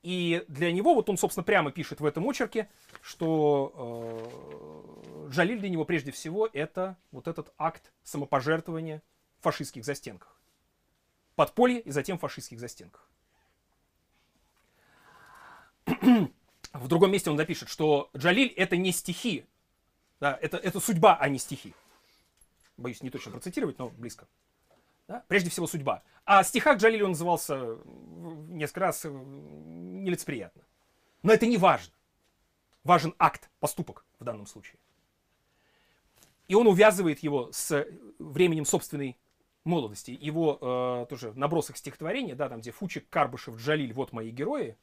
И для него, вот он, собственно, прямо пишет в этом очерке, что э, Джалиль для него прежде всего это вот этот акт самопожертвования в фашистских застенках. Подполье и затем в фашистских застенках. в другом месте он напишет, что Джалиль это не стихи, да, это, это судьба, а не стихи. Боюсь не точно процитировать, но близко. Да? Прежде всего судьба. А стихах Джалиль он назывался несколько раз э, нелицеприятно. Но это не важно. Важен акт, поступок в данном случае. И он увязывает его с временем собственной молодости. Его э, тоже набросок стихотворения, да, там где Фучик, Карбышев, Джалиль, вот мои герои,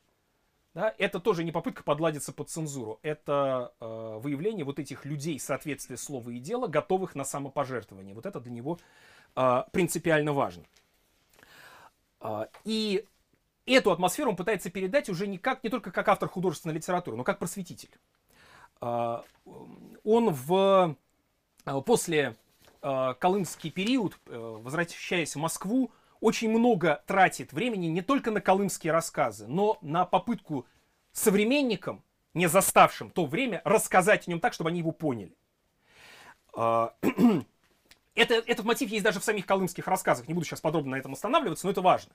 да, это тоже не попытка подладиться под цензуру, это э, выявление вот этих людей соответствия слова и дела, готовых на самопожертвование. Вот это для него э, принципиально важно. Э, и эту атмосферу он пытается передать уже не, как, не только как автор художественной литературы, но как просветитель. Э, он в, после колымский период, э, возвращаясь в Москву, очень много тратит времени не только на колымские рассказы, но на попытку современникам, не заставшим то время, рассказать о нем так, чтобы они его поняли. Это, этот мотив есть даже в самих колымских рассказах. Не буду сейчас подробно на этом останавливаться, но это важно.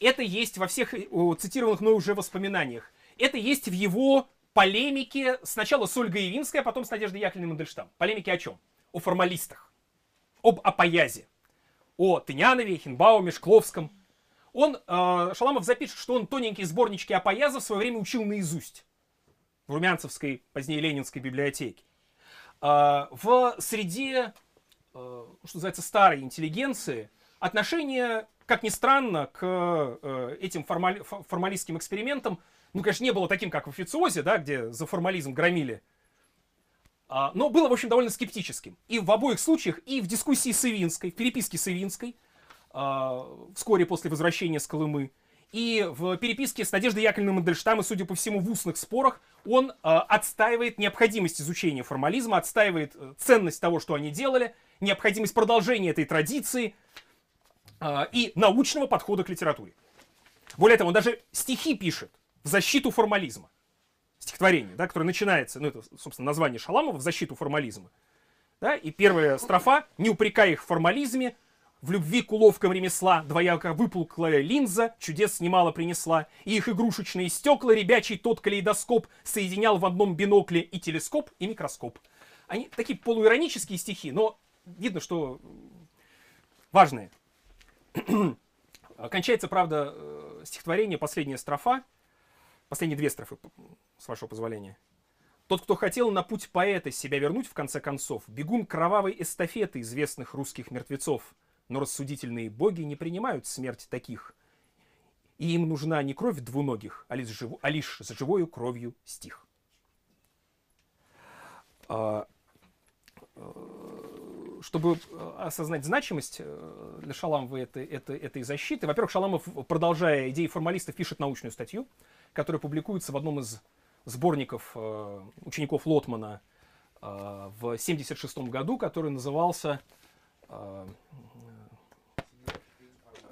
Это есть во всех цитированных мной уже воспоминаниях. Это есть в его полемике сначала с Ольгой Явинской, а потом с Надеждой Яковлевной Мандельштам. Полемики о чем? О формалистах. Об апоязе о Тынянове, Хинбауме, Шкловском. Он, э, Шаламов запишет, что он тоненькие сборнички Апояза в свое время учил наизусть в Румянцевской, позднее Ленинской библиотеке. Э, в среде, э, что называется, старой интеллигенции отношение, как ни странно, к э, этим формали, формалистским экспериментам, ну, конечно, не было таким, как в официозе, да, где за формализм громили а, но было, в общем, довольно скептическим. И в обоих случаях, и в дискуссии с Ивинской, в переписке с Ивинской, а, вскоре после возвращения с Колымы, и в переписке с Надеждой Яковлевной Мандельштам, и, судя по всему, в устных спорах, он э, отстаивает необходимость изучения формализма, отстаивает э, ценность того, что они делали, необходимость продолжения этой традиции э, и научного подхода к литературе. Более того, он даже стихи пишет в защиту формализма стихотворение, да, которое начинается, ну это, собственно, название Шаламова в защиту формализма. Да, и первая строфа «Не упрекай их в формализме, в любви к уловкам ремесла, двояко выпуклая линза чудес немало принесла, и их игрушечные стекла, ребячий тот калейдоскоп соединял в одном бинокле и телескоп, и микроскоп». Они такие полуиронические стихи, но видно, что важные. Кончается, правда, э, стихотворение, последняя строфа, Последние две строфы, с вашего позволения. Тот, кто хотел на путь поэта себя вернуть, в конце концов, бегун кровавой эстафеты известных русских мертвецов. Но рассудительные боги не принимают смерть таких. И им нужна не кровь двуногих, а лишь, живу, а лишь с живою кровью стих. А, э, чтобы осознать значимость э, для Шаламова этой, этой, этой защиты, во-первых, Шаламов, продолжая идеи формалистов, пишет научную статью, который публикуется в одном из сборников э, учеников Лотмана э, в 1976 году, который назывался э,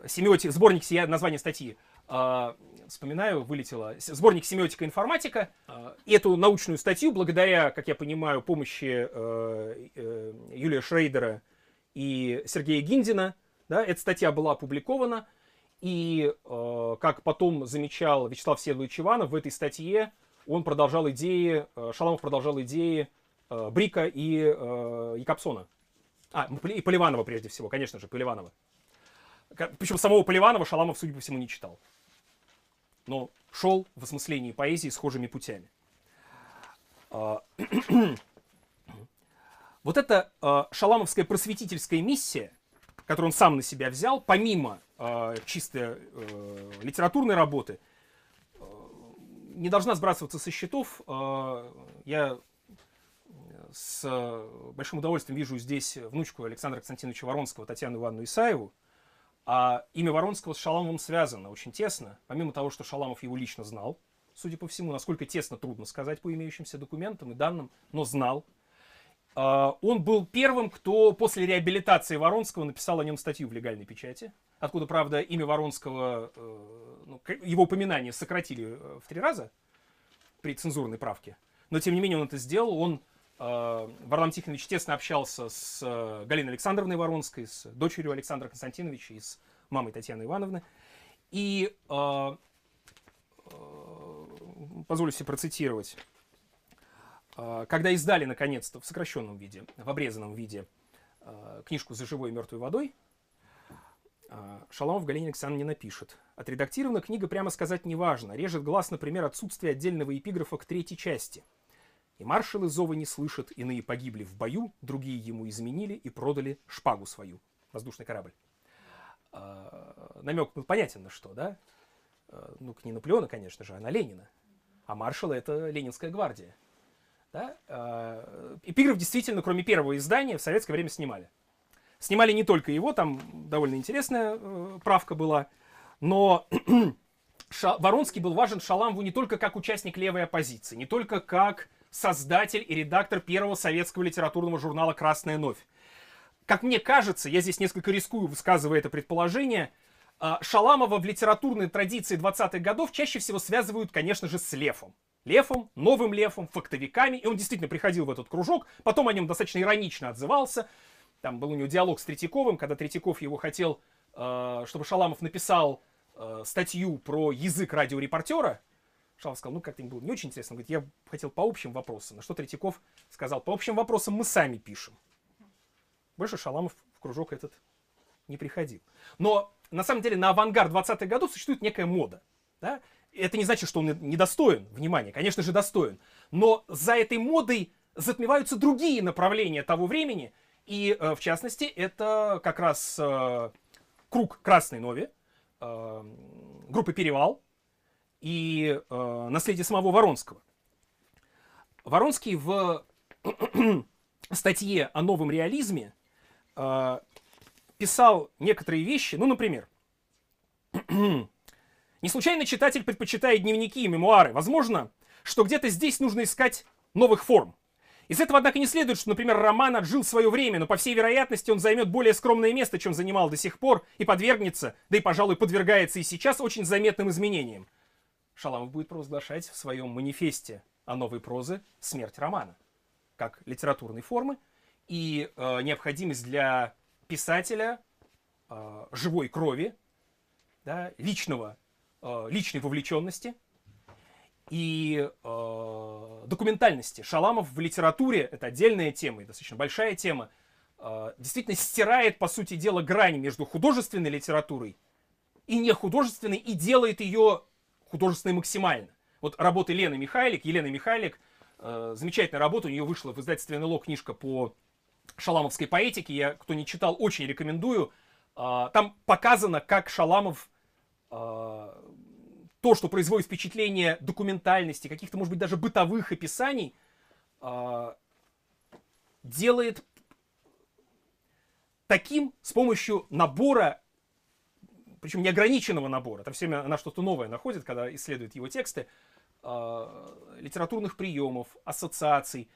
семиотика, сборник, название статьи, вспоминаю, вылетело, сборник «Семиотика информатика». Эту научную статью, благодаря, как я понимаю, помощи Юлия Шрейдера и Сергея Гиндина, да, эта статья была опубликована – и, э, как потом замечал Вячеслав Всеволодович Иванов в этой статье, он продолжал идеи, э, Шаламов продолжал идеи э, Брика и э, Якобсона. А, и Поливанова прежде всего, конечно же, Поливанова. Причем самого Поливанова Шаламов, судя по всему, не читал. Но шел в осмыслении поэзии схожими путями. А, вот эта э, шаламовская просветительская миссия, которую он сам на себя взял, помимо э, чисто э, литературной работы, э, не должна сбрасываться со счетов. Э, я с большим удовольствием вижу здесь внучку Александра Константиновича Воронского, Татьяну Ивановну Исаеву. А имя Воронского с Шаламовым связано очень тесно. Помимо того, что Шаламов его лично знал, судя по всему, насколько тесно, трудно сказать по имеющимся документам и данным, но знал. А, он был первым, кто после реабилитации Воронского написал о нем статью в легальной печати. откуда, правда, имя Воронского, э, ну, его упоминание сократили в три раза при цензурной правке. Но, тем не менее, он это сделал. Он, Варлам Тихонович, тесно общался с Галиной Александровной Воронской, с дочерью Александра Константиновича и с мамой Татьяны Ивановны. И позволю себе процитировать. Когда издали, наконец-то, в сокращенном виде, в обрезанном виде, книжку «За живой и мертвой водой», Шаламов Галина Александровна не напишет. Отредактирована книга, прямо сказать, неважно. Режет глаз, например, отсутствие отдельного эпиграфа к третьей части. И маршалы зова не слышат, иные погибли в бою, другие ему изменили и продали шпагу свою. Воздушный корабль. намек был понятен на что, да? ну, не Наполеона, конечно же, а на Ленина. А маршалы — это Ленинская гвардия. Да? А, эпиграф действительно, кроме первого издания, в советское время снимали. Снимали не только его, там довольно интересная э, правка была, но Воронский был важен Шаламову не только как участник левой оппозиции, не только как создатель и редактор первого советского литературного журнала «Красная новь». Как мне кажется, я здесь несколько рискую, высказывая это предположение, а, Шаламова в литературной традиции 20-х годов чаще всего связывают, конечно же, с Лефом. Лефом, новым Лефом, фактовиками. И он действительно приходил в этот кружок. Потом о нем достаточно иронично отзывался. Там был у него диалог с Третьяковым, когда Третьяков его хотел, а, чтобы Шаламов написал а, статью про язык радиорепортера. Шаламов сказал, ну как-то им было не очень интересно. Он говорит, я хотел по общим вопросам. На что Третьяков сказал, по общим вопросам мы сами пишем. Больше Шаламов в кружок этот не приходил. Но на самом деле на авангард 20-х годов существует некая мода. Да? Это не значит, что он недостоин внимания, конечно же достоин. Но за этой модой затмеваются другие направления того времени. И э, в частности, это как раз э, круг Красной Нови, э, группы Перевал и наследие самого Воронского. Воронский в статье о новом реализме писал некоторые вещи, ну, например, не случайно читатель предпочитает дневники и мемуары. Возможно, что где-то здесь нужно искать новых форм. Из этого, однако, не следует, что, например, роман отжил свое время, но, по всей вероятности, он займет более скромное место, чем занимал до сих пор, и подвергнется, да и, пожалуй, подвергается и сейчас очень заметным изменениям. Шаламов будет провозглашать в своем манифесте о новой прозе смерть романа, как литературной формы и э, необходимость для писателя э, живой крови, да, личного, э, личной вовлеченности и э, документальности. Шаламов в литературе, это отдельная тема и достаточно большая тема, э, действительно стирает, по сути дела, грань между художественной литературой и нехудожественной и делает ее художественной максимально. Вот работы Лены Михайлик, Елены Михайлик, э, замечательная работа, у нее вышла в издательстве НЛО книжка по шаламовской поэтики. Я, кто не читал, очень рекомендую. А, там показано, как Шаламов а, то, что производит впечатление документальности, каких-то, может быть, даже бытовых описаний, а, делает таким с помощью набора, причем неограниченного набора, там все время она что-то новое находит, когда исследует его тексты, литературных приемов, ассоциаций,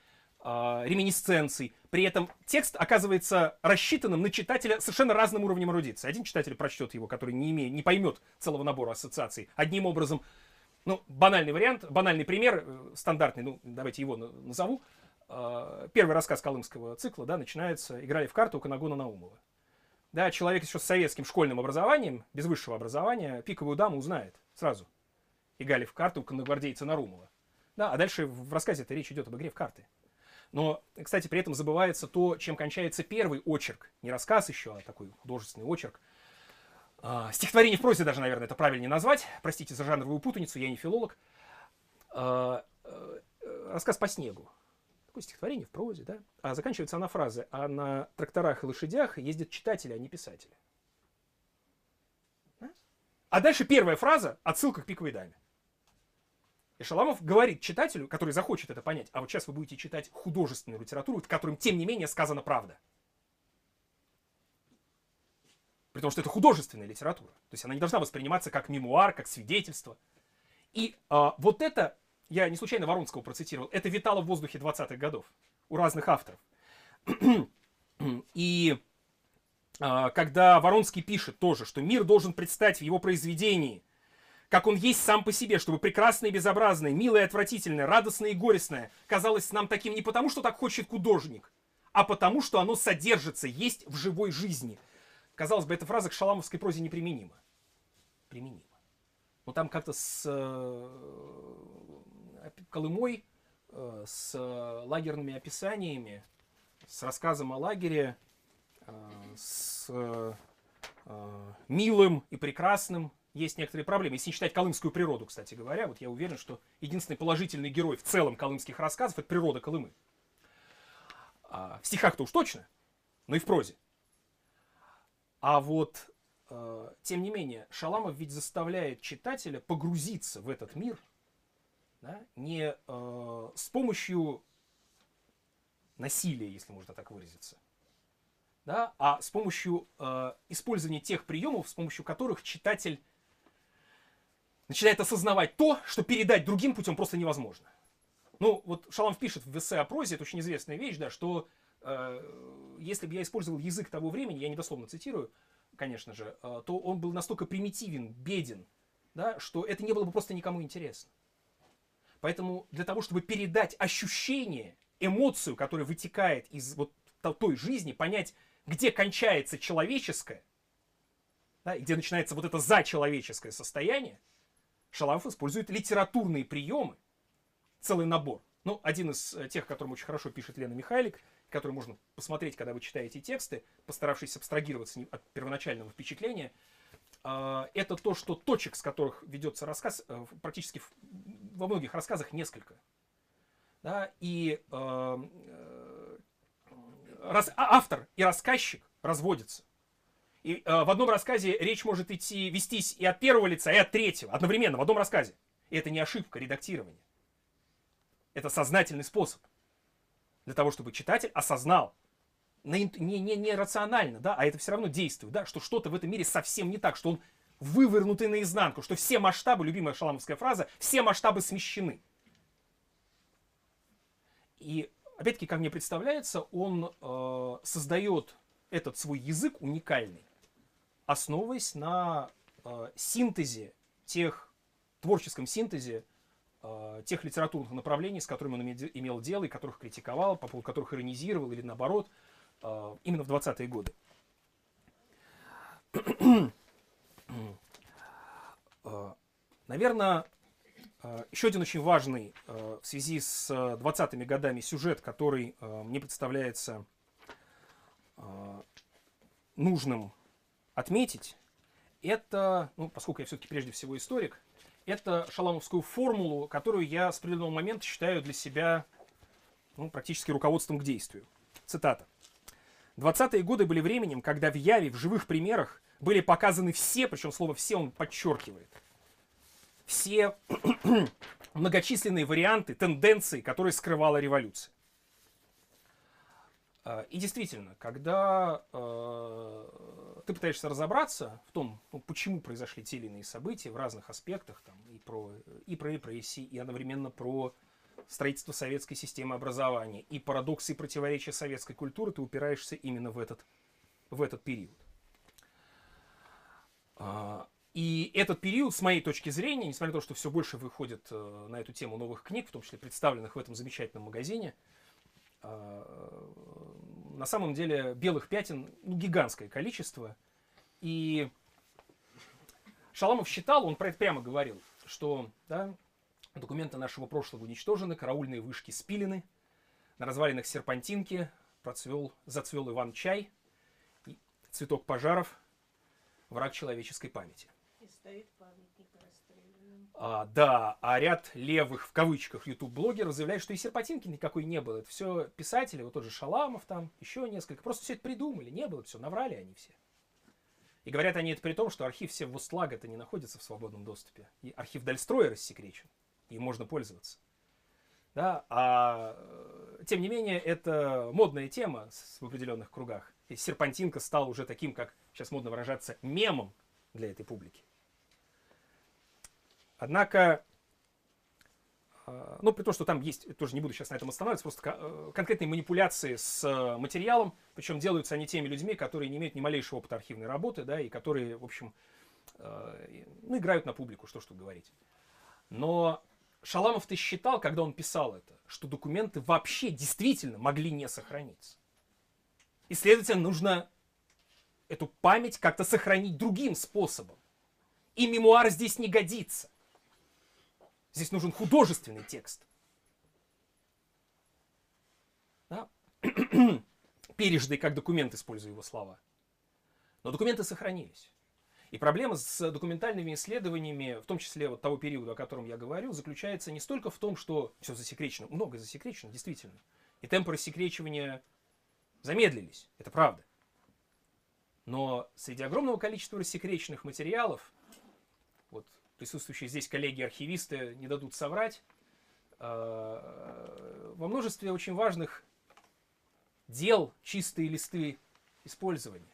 э, реминисценций. При этом текст оказывается рассчитанным на читателя совершенно разным уровнем эрудиции. Один читатель прочтет его, который не, имеет, не поймет целого набора ассоциаций. Одним образом, ну, банальный вариант, банальный пример, э, стандартный, ну, давайте его назову. Э, первый рассказ колымского цикла, да, начинается «Играли в карту у Канагона Наумова». Да, человек еще с советским школьным образованием, без высшего образования, пиковую даму узнает сразу. Играли в карту у конногвардейца Нарумова. Да, а дальше в рассказе это речь идет об игре в карты. Но, кстати, при этом забывается то, чем кончается первый очерк. Не рассказ еще, а такой художественный очерк. А, стихотворение в прозе даже, наверное, это правильнее назвать. Простите за жанровую путаницу, я не филолог. А, а, рассказ по снегу. Такое стихотворение в прозе, да? А заканчивается она фразой «А на тракторах и лошадях ездят читатели, а не писатели». А дальше первая фраза – отсылка к пиковой даме. И Шаламов говорит читателю, который захочет это понять, а вот сейчас вы будете читать художественную литературу, в котором, тем не менее, сказана правда. При том, что это художественная литература. То есть она не должна восприниматься как мемуар, как свидетельство. И а, вот это, я не случайно Воронского процитировал, это витало в воздухе 20-х годов у разных авторов. И а, когда Воронский пишет тоже, что мир должен предстать в его произведении, как он есть сам по себе, чтобы прекрасное и безобразное, милое и отвратительное, радостное и горестное казалось нам таким не потому, что так хочет художник, а потому, что оно содержится, есть в живой жизни. Казалось бы, эта фраза к шаламовской прозе неприменима. Применима. Но там как-то с э, Колымой, э, с лагерными описаниями, с рассказом о лагере, э, с э, милым и прекрасным есть некоторые проблемы. Если не считать колымскую природу, кстати говоря, вот я уверен, что единственный положительный герой в целом колымских рассказов – это природа Колымы. А в стихах-то уж точно, но и в прозе. А вот, тем не менее, Шаламов ведь заставляет читателя погрузиться в этот мир да, не э, с помощью насилия, если можно так выразиться, да, а с помощью э, использования тех приемов, с помощью которых читатель начинает осознавать то, что передать другим путем просто невозможно. Ну, вот Шаламов пишет в эссе о прозе, это очень известная вещь, да, что э, если бы я использовал язык того времени, я недословно цитирую, конечно же, э, то он был настолько примитивен, беден, да, что это не было бы просто никому интересно. Поэтому для того, чтобы передать ощущение, эмоцию, которая вытекает из вот той жизни, понять, где кончается человеческое, да, и где начинается вот это зачеловеческое состояние, Шаламов использует литературные приемы, целый набор. Ну, один из э, тех, которым очень хорошо пишет Лена Михайлик, который можно посмотреть, когда вы читаете тексты, постаравшись абстрагироваться от первоначального впечатления, а, это то, что точек, с которых ведется рассказ, э, практически во многих рассказах несколько. Да, и э, раз, а, автор и рассказчик разводятся. И э, в одном рассказе речь может идти, вестись и от первого лица, и от третьего, одновременно, в одном рассказе. И это не ошибка редактирования. Это сознательный способ. Для того, чтобы читатель осознал, не, не, не рационально, да, а это все равно действует, да, что что-то в этом мире совсем не так, что он вывернутый наизнанку, что все масштабы, любимая шаламовская фраза, все масштабы смещены. И опять-таки, как мне представляется, он э, создает этот свой язык уникальный основываясь на э, синтезе тех, творческом синтезе э, тех литературных направлений, с которыми он имел дело и которых критиковал, по поводу которых иронизировал или наоборот, э, именно в 20-е годы. Э, наверное, э, еще один очень важный э, в связи с 20-ми годами сюжет, который мне представляется нужным отметить, это, ну, поскольку я все-таки прежде всего историк, это шаламовскую формулу, которую я с определенного момента считаю для себя ну, практически руководством к действию. Цитата. «20-е годы были временем, когда в Яве, в живых примерах, были показаны все, причем слово «все» он подчеркивает, все многочисленные варианты, тенденции, которые скрывала революция. А, и действительно, когда э, ты пытаешься разобраться в том, ну, почему произошли те или иные события в разных аспектах, там, и, про, и про репрессии, и одновременно про строительство советской системы образования, и парадоксы и противоречия советской культуры, ты упираешься именно в этот, в этот период. А, и этот период, с моей точки зрения, несмотря на то, что все больше выходит э, на эту тему новых книг, в том числе представленных в этом замечательном магазине, а, на самом деле белых пятен ну, гигантское количество. И Шаламов считал, он про это прямо говорил, что да, документы нашего прошлого уничтожены, караульные вышки спилены, на развалинах серпантинки процвел, зацвел Иван-чай, цветок пожаров, враг человеческой памяти. Стоит памятник а, да, а ряд левых, в кавычках, YouTube-блогеров заявляют, что и Серпатинки никакой не было. Это все писатели, вот тот же Шаламов там, еще несколько. Просто все это придумали, не было все, наврали они все. И говорят они это при том, что архив Севвустлага-то не находится в свободном доступе. И архив Дальстроя рассекречен, и можно пользоваться. Да, а тем не менее, это модная тема в определенных кругах. И Серпантинка стал уже таким, как сейчас модно выражаться, мемом для этой публики. Однако а, ну, при том, что там есть, тоже не буду сейчас на этом останавливаться, просто э, конкретные манипуляции с э, материалом, причем делаются они теми людьми, которые не имеют ни малейшего опыта архивной работы, да, и которые, в общем, э, ну, играют на публику, что ж тут говорить. Но Шаламов-то считал, когда он писал это, что документы вообще действительно могли не сохраниться. И, следовательно, нужно эту память как-то сохранить другим способом. И мемуар здесь не годится. Здесь нужен художественный текст. Да? Пережитый как документ, используя его слова. Но документы сохранились. И проблема с документальными исследованиями, в том числе вот того периода, о котором я говорю, заключается не столько в том, что все засекречено, много засекречено, действительно. И темпы рассекречивания замедлились, это правда. Но среди огромного количества рассекреченных материалов, присутствующие здесь коллеги-архивисты не дадут соврать, э, во множестве очень важных дел чистые листы использования,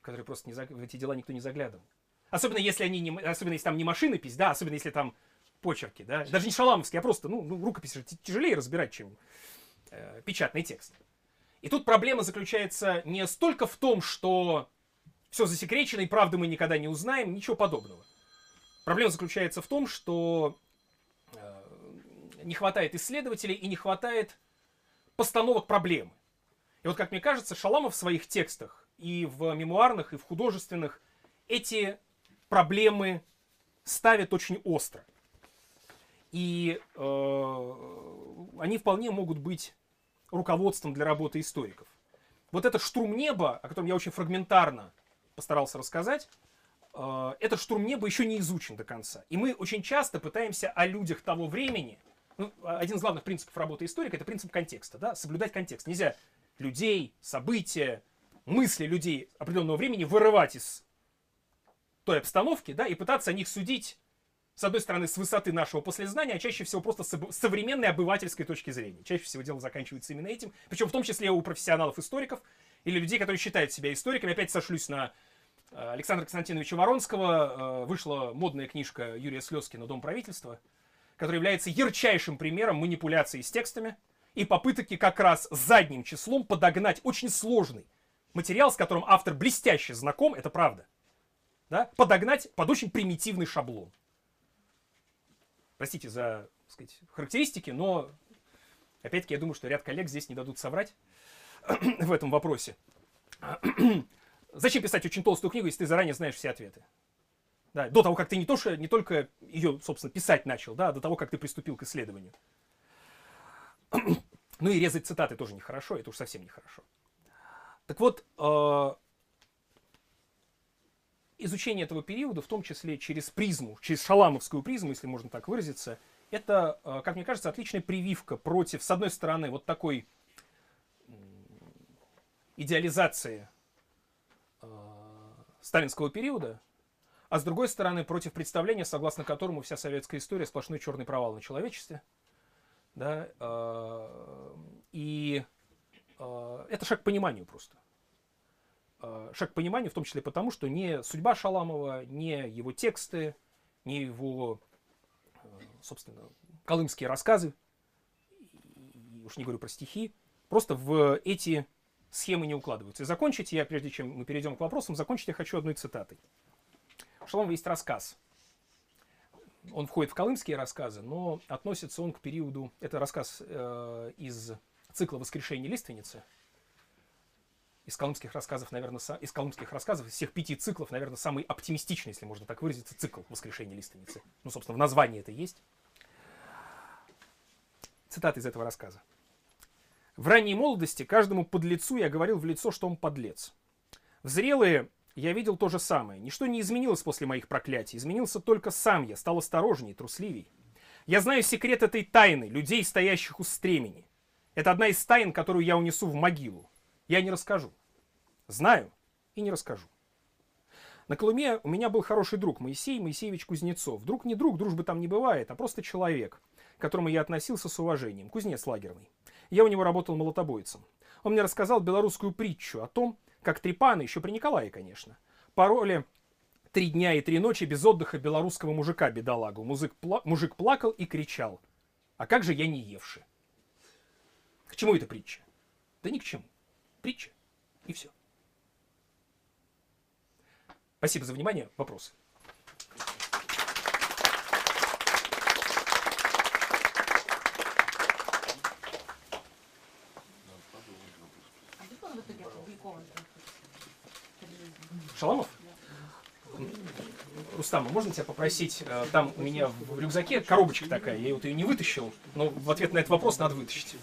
которые просто не, в эти дела никто не заглядывал. Особенно если они не, особенно если там не машинопись, да, особенно если там почерки, да, даже не шаламовские, а просто, ну, ну рукопись тяжелее разбирать, чем э, печатный текст. И тут проблема заключается не столько в том, что все засекречено и правды мы никогда не узнаем, ничего подобного. Проблема заключается в том, что э, не хватает исследователей и не хватает постановок проблемы. И вот, как мне кажется, Шаламов в своих текстах и в мемуарных, и в художественных эти проблемы ставит очень остро. И э, они вполне могут быть руководством для работы историков. Вот этот штурм неба, о котором я очень фрагментарно постарался рассказать, этот штурм неба еще не изучен до конца. И мы очень часто пытаемся о людях того времени, ну, один из главных принципов работы историка, это принцип контекста, да, соблюдать контекст. Нельзя людей, события, мысли людей определенного времени вырывать из той обстановки, да, и пытаться о них судить, с одной стороны, с высоты нашего послезнания, а чаще всего просто с современной обывательской точки зрения. Чаще всего дело заканчивается именно этим, причем в том числе у профессионалов-историков или людей, которые считают себя историками. Опять сошлюсь на Э, Александра Константиновича Воронского э, вышла модная книжка Юрия Слезкина «Дом правительства», которая является ярчайшим примером манипуляции с текстами и попытки как раз задним числом подогнать очень сложный материал, с которым автор блестяще знаком, это правда, да, подогнать под очень примитивный шаблон. Простите за так сказать, характеристики, но опять-таки я думаю, что ряд коллег здесь не дадут соврать в этом вопросе. Зачем писать очень толстую книгу, если ты заранее знаешь все ответы? Да, до того, как ты не, то, что, не только ее, собственно, писать начал, да, а до того, как ты приступил к исследованию. Ну и резать цитаты тоже нехорошо, это уж совсем нехорошо. Так вот, э, изучение этого периода, в том числе через призму, через шаламовскую призму, если можно так выразиться, это, э, как мне кажется, отличная прививка против, с одной стороны, вот такой идеализации сталинского периода, а с другой стороны против представления, согласно которому вся советская история сплошной черный провал на человечестве. Да, э, и э, это шаг к пониманию просто. Э, шаг к пониманию в том числе потому, что не судьба Шаламова, не его тексты, не его, собственно, колымские рассказы, уж не говорю про стихи, просто в эти схемы не укладываются. И закончить я, прежде чем мы перейдем к вопросам, закончить я хочу одной цитатой. У Шаломова есть рассказ. Он входит в колымские рассказы, но относится он к периоду... Это рассказ э, из цикла «Воскрешение лиственницы». Из колымских рассказов, наверное, со, из колымских рассказов, из всех пяти циклов, наверное, самый оптимистичный, если можно так выразиться, цикл «Воскрешение лиственницы». Ну, собственно, в названии это есть. Цитата из этого рассказа. В ранней молодости каждому подлецу я говорил в лицо, что он подлец. В зрелые я видел то же самое. Ничто не изменилось после моих проклятий. Изменился только сам я, стал осторожней, трусливей. Я знаю секрет этой тайны, людей, стоящих у стремени. Это одна из тайн, которую я унесу в могилу. Я не расскажу. Знаю и не расскажу. На Колыме у меня был хороший друг Моисей Моисеевич Кузнецов. Друг не друг, дружбы там не бывает, а просто человек, к которому я относился с уважением. Кузнец лагерный. Я у него работал молотобойцем. Он мне рассказал белорусскую притчу о том, как трепаны, еще при Николае, конечно, пароли три дня и три ночи без отдыха белорусского мужика, бедолагу. Мужик, пла- мужик плакал и кричал. А как же я не евший? К чему эта притча? Да ни к чему. Притча. И все. Спасибо за внимание. Вопросы? Шаламов? Рустам, а можно тебя попросить, э, там у меня в рюкзаке коробочка такая, я вот ее не вытащил, но в ответ на этот вопрос надо вытащить.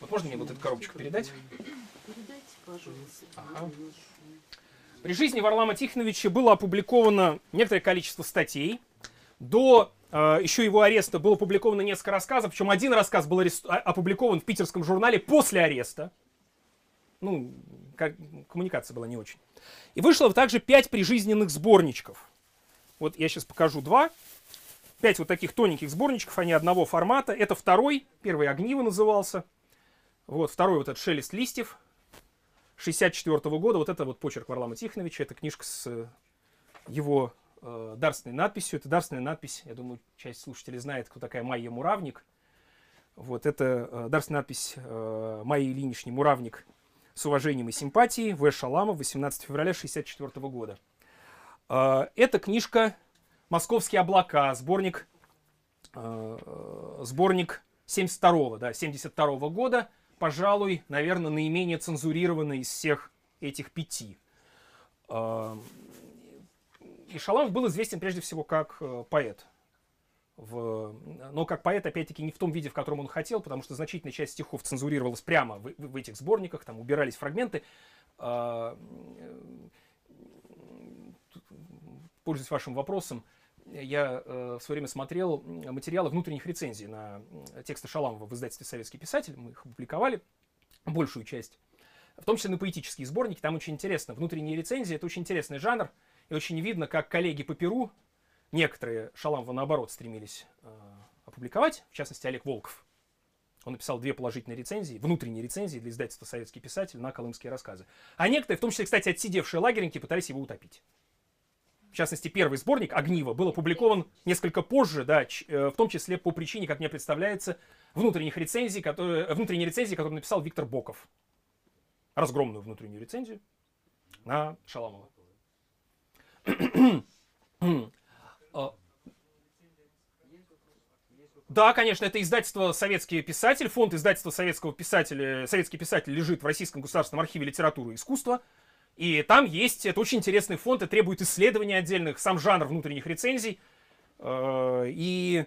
Вот можно мне вот эту коробочку передать? Передайте, пожалуйста. Ага. При жизни Варлама Тихоновича было опубликовано некоторое количество статей. До э, еще его ареста было опубликовано несколько рассказов, причем один рассказ был арест... а- опубликован в питерском журнале после ареста. Ну, как... коммуникация была не очень. И вышло также пять прижизненных сборничков. Вот я сейчас покажу два. Пять вот таких тоненьких сборничков, они одного формата. Это второй, первый «Огниво» назывался. Вот второй вот этот «Шелест листьев», 64 года. Вот это вот почерк Варлама Тихоновича. Это книжка с э, его э, дарственной надписью. Это дарственная надпись. Я думаю, часть слушателей знает, кто такая Майя Муравник. Вот это э, дарственная надпись э, Майи Ильинични Муравник с уважением и симпатией. В. Шаламов, 18 февраля 64 года. Э, это книжка «Московские облака», сборник, э, сборник 72 да, 72 года пожалуй, наверное, наименее цензурированный из всех этих пяти. А, И Шаламов был известен прежде всего как э, поэт. В, но как поэт, опять-таки, не в том виде, в котором он хотел, потому что значительная часть стихов цензурировалась прямо в, в этих сборниках, там убирались фрагменты. А, Пользуясь вашим вопросом, я э, в свое время смотрел материалы внутренних рецензий на тексты Шаламова в издательстве «Советский писатель». Мы их опубликовали, большую часть. В том числе на поэтические сборники. Там очень интересно. Внутренние рецензии – это очень интересный жанр. И очень видно, как коллеги по Перу, некоторые Шаламова наоборот стремились э, опубликовать. В частности, Олег Волков. Он написал две положительные рецензии, внутренние рецензии для издательства «Советский писатель» на колымские рассказы. А некоторые, в том числе, кстати, отсидевшие лагерники, пытались его утопить. В частности, первый сборник «Огниво» был опубликован несколько позже, да, э, в том числе по причине, как мне представляется, внутренних рецензий, которые, внутренней рецензии, которую написал Виктор Боков. Разгромную внутреннюю рецензию на Шаламова. А, Да, конечно, это издательство «Советский писатель», фонд издательства советского писателя, «Советский писатель» лежит в Российском государственном архиве литературы и искусства. И там есть, это очень интересный фонд, и требует исследований отдельных, сам жанр внутренних рецензий. Э, И,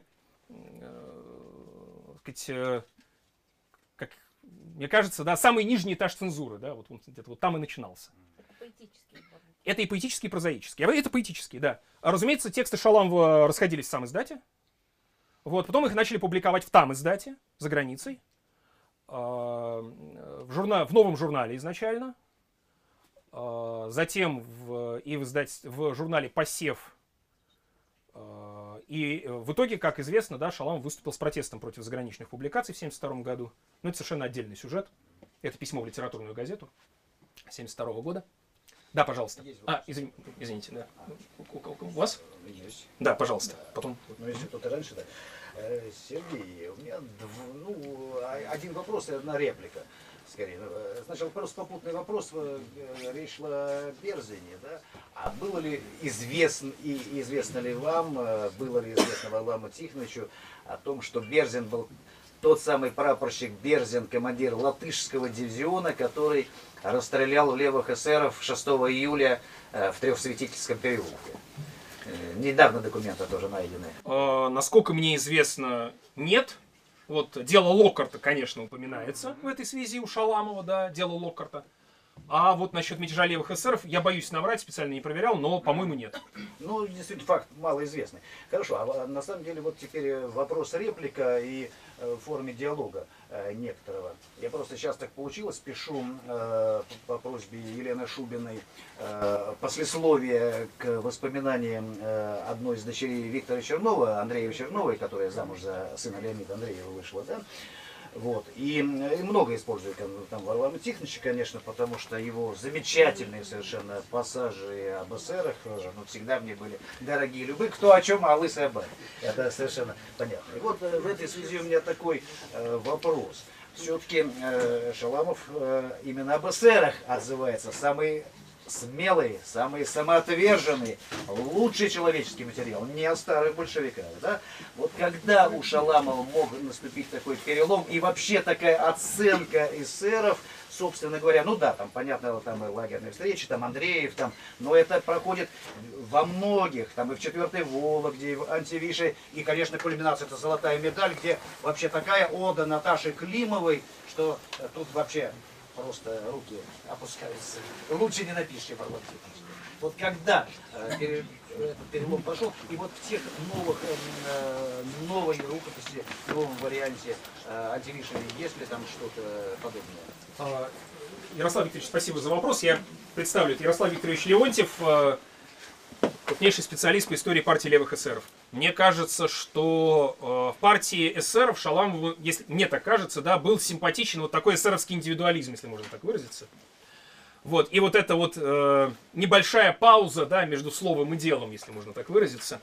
э, так сказать, э, как, мне кажется, да, самый нижний этаж цензуры, да, вот где-то вот там и начинался. Поэтический. Это и поэтический, и прозаический. А Это поэтический, да. А, разумеется, тексты Шаламова расходились в сам издате. Вот, потом их начали публиковать в там издате, за границей. А, В, журна... в новом журнале изначально. Затем в... и в, издатель... в журнале «Посев». И в итоге, как известно, да, Шаламов выступил с протестом против заграничных публикаций в 1972 году. Но это совершенно отдельный сюжет. Это письмо в литературную газету 1972 года. Да, пожалуйста. Есть А, извини- извините, да. У, у- у вас? Есть. Да, пожалуйста. Потом. Ну, если кто-то раньше, да. Э, Сергей, у меня дв- ну, а- один вопрос и одна реплика. Скорее. Ну, э, Сначала просто попутный вопрос. э, Речь шла о Берзине, да? А было ли известно, и известно ли вам, было ли известно Варламу Тихоновичу о том, что Берзин был тот самый прапорщик Берзин, командир латышского дивизиона, который расстрелял левых эсеров 6 июля э, в Трехсветительском переулке. Э, Недавно документы тоже найдены. Э, насколько мне известно, нет. Вот дело Локкарта, конечно, упоминается в этой связи у Шаламова, да, дело Локкарта. А вот насчет мятежа левых эсеров, я боюсь наврать, специально не проверял, но, по-моему, нет. Ну, действительно, факт малоизвестный. Хорошо, а на самом деле вот теперь э, вопрос реплика и э, форме диалога э, некоторого. Я просто сейчас так получилось, пишу э, по просьбе Елены Шубиной послесловие к воспоминаниям одной из дочерей Виктора Чернова, Андреева Черновой, которая замуж за сына Леонида Андреева вышла, да? Вот. И, и много использую там, Варлама Тихоновича, конечно, потому что его замечательные совершенно пассажи об эсерах ну, всегда мне были дорогие любые. Кто о чем, а лысый об. Это совершенно понятно. И вот э, в этой связи у меня такой э, вопрос. Все-таки э, Шаламов э, именно об эсерах отзывается. Самый смелый, самый самоотверженный, лучший человеческий материал, не о старых большевиках. Да? Вот когда у Шаламова мог наступить такой перелом и вообще такая оценка эсеров, собственно говоря, ну да, там понятно, там и лагерные встречи, там Андреев, там, но это проходит во многих, там и в четвертой Вологде, и в Антивише, и, конечно, кульминация это золотая медаль, где вообще такая ода Наташи Климовой, что тут вообще просто руки опускаются. Лучше не напишешь, Тихонович. Вот когда э, пере- этот перелом пошел, и вот в тех новых, э, э, новой рукописи, новом варианте э, антивиши, есть ли там что-то подобное? А, Ярослав Викторович, спасибо за вопрос. Я представлю, это Ярослав Викторович Леонтьев, э, крупнейший специалист по истории партии левых эсеров. Мне кажется, что э, в партии эсеров Шаламову, если мне так кажется, да, был симпатичен вот такой эсеровский индивидуализм, если можно так выразиться. Вот, и вот эта вот э, небольшая пауза, да, между словом и делом, если можно так выразиться.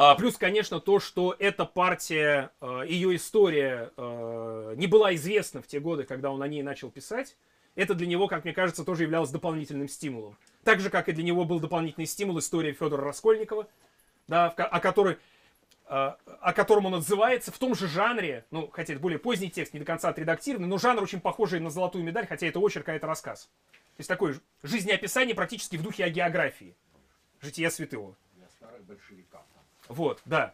А, плюс, конечно, то, что эта партия, э, ее история э, не была известна в те годы, когда он о ней начал писать. Это для него, как мне кажется, тоже являлось дополнительным стимулом. Так же, как и для него был дополнительный стимул история Федора Раскольникова, да, в о, которой, э, о котором он отзывается в том же жанре, ну, хотя это более поздний текст, не до конца отредактированный, но жанр очень похожий на «Золотую медаль», хотя это очерк, а это рассказ. То есть такое жизнеописание практически в духе о географии. Жития святого. Вот, да.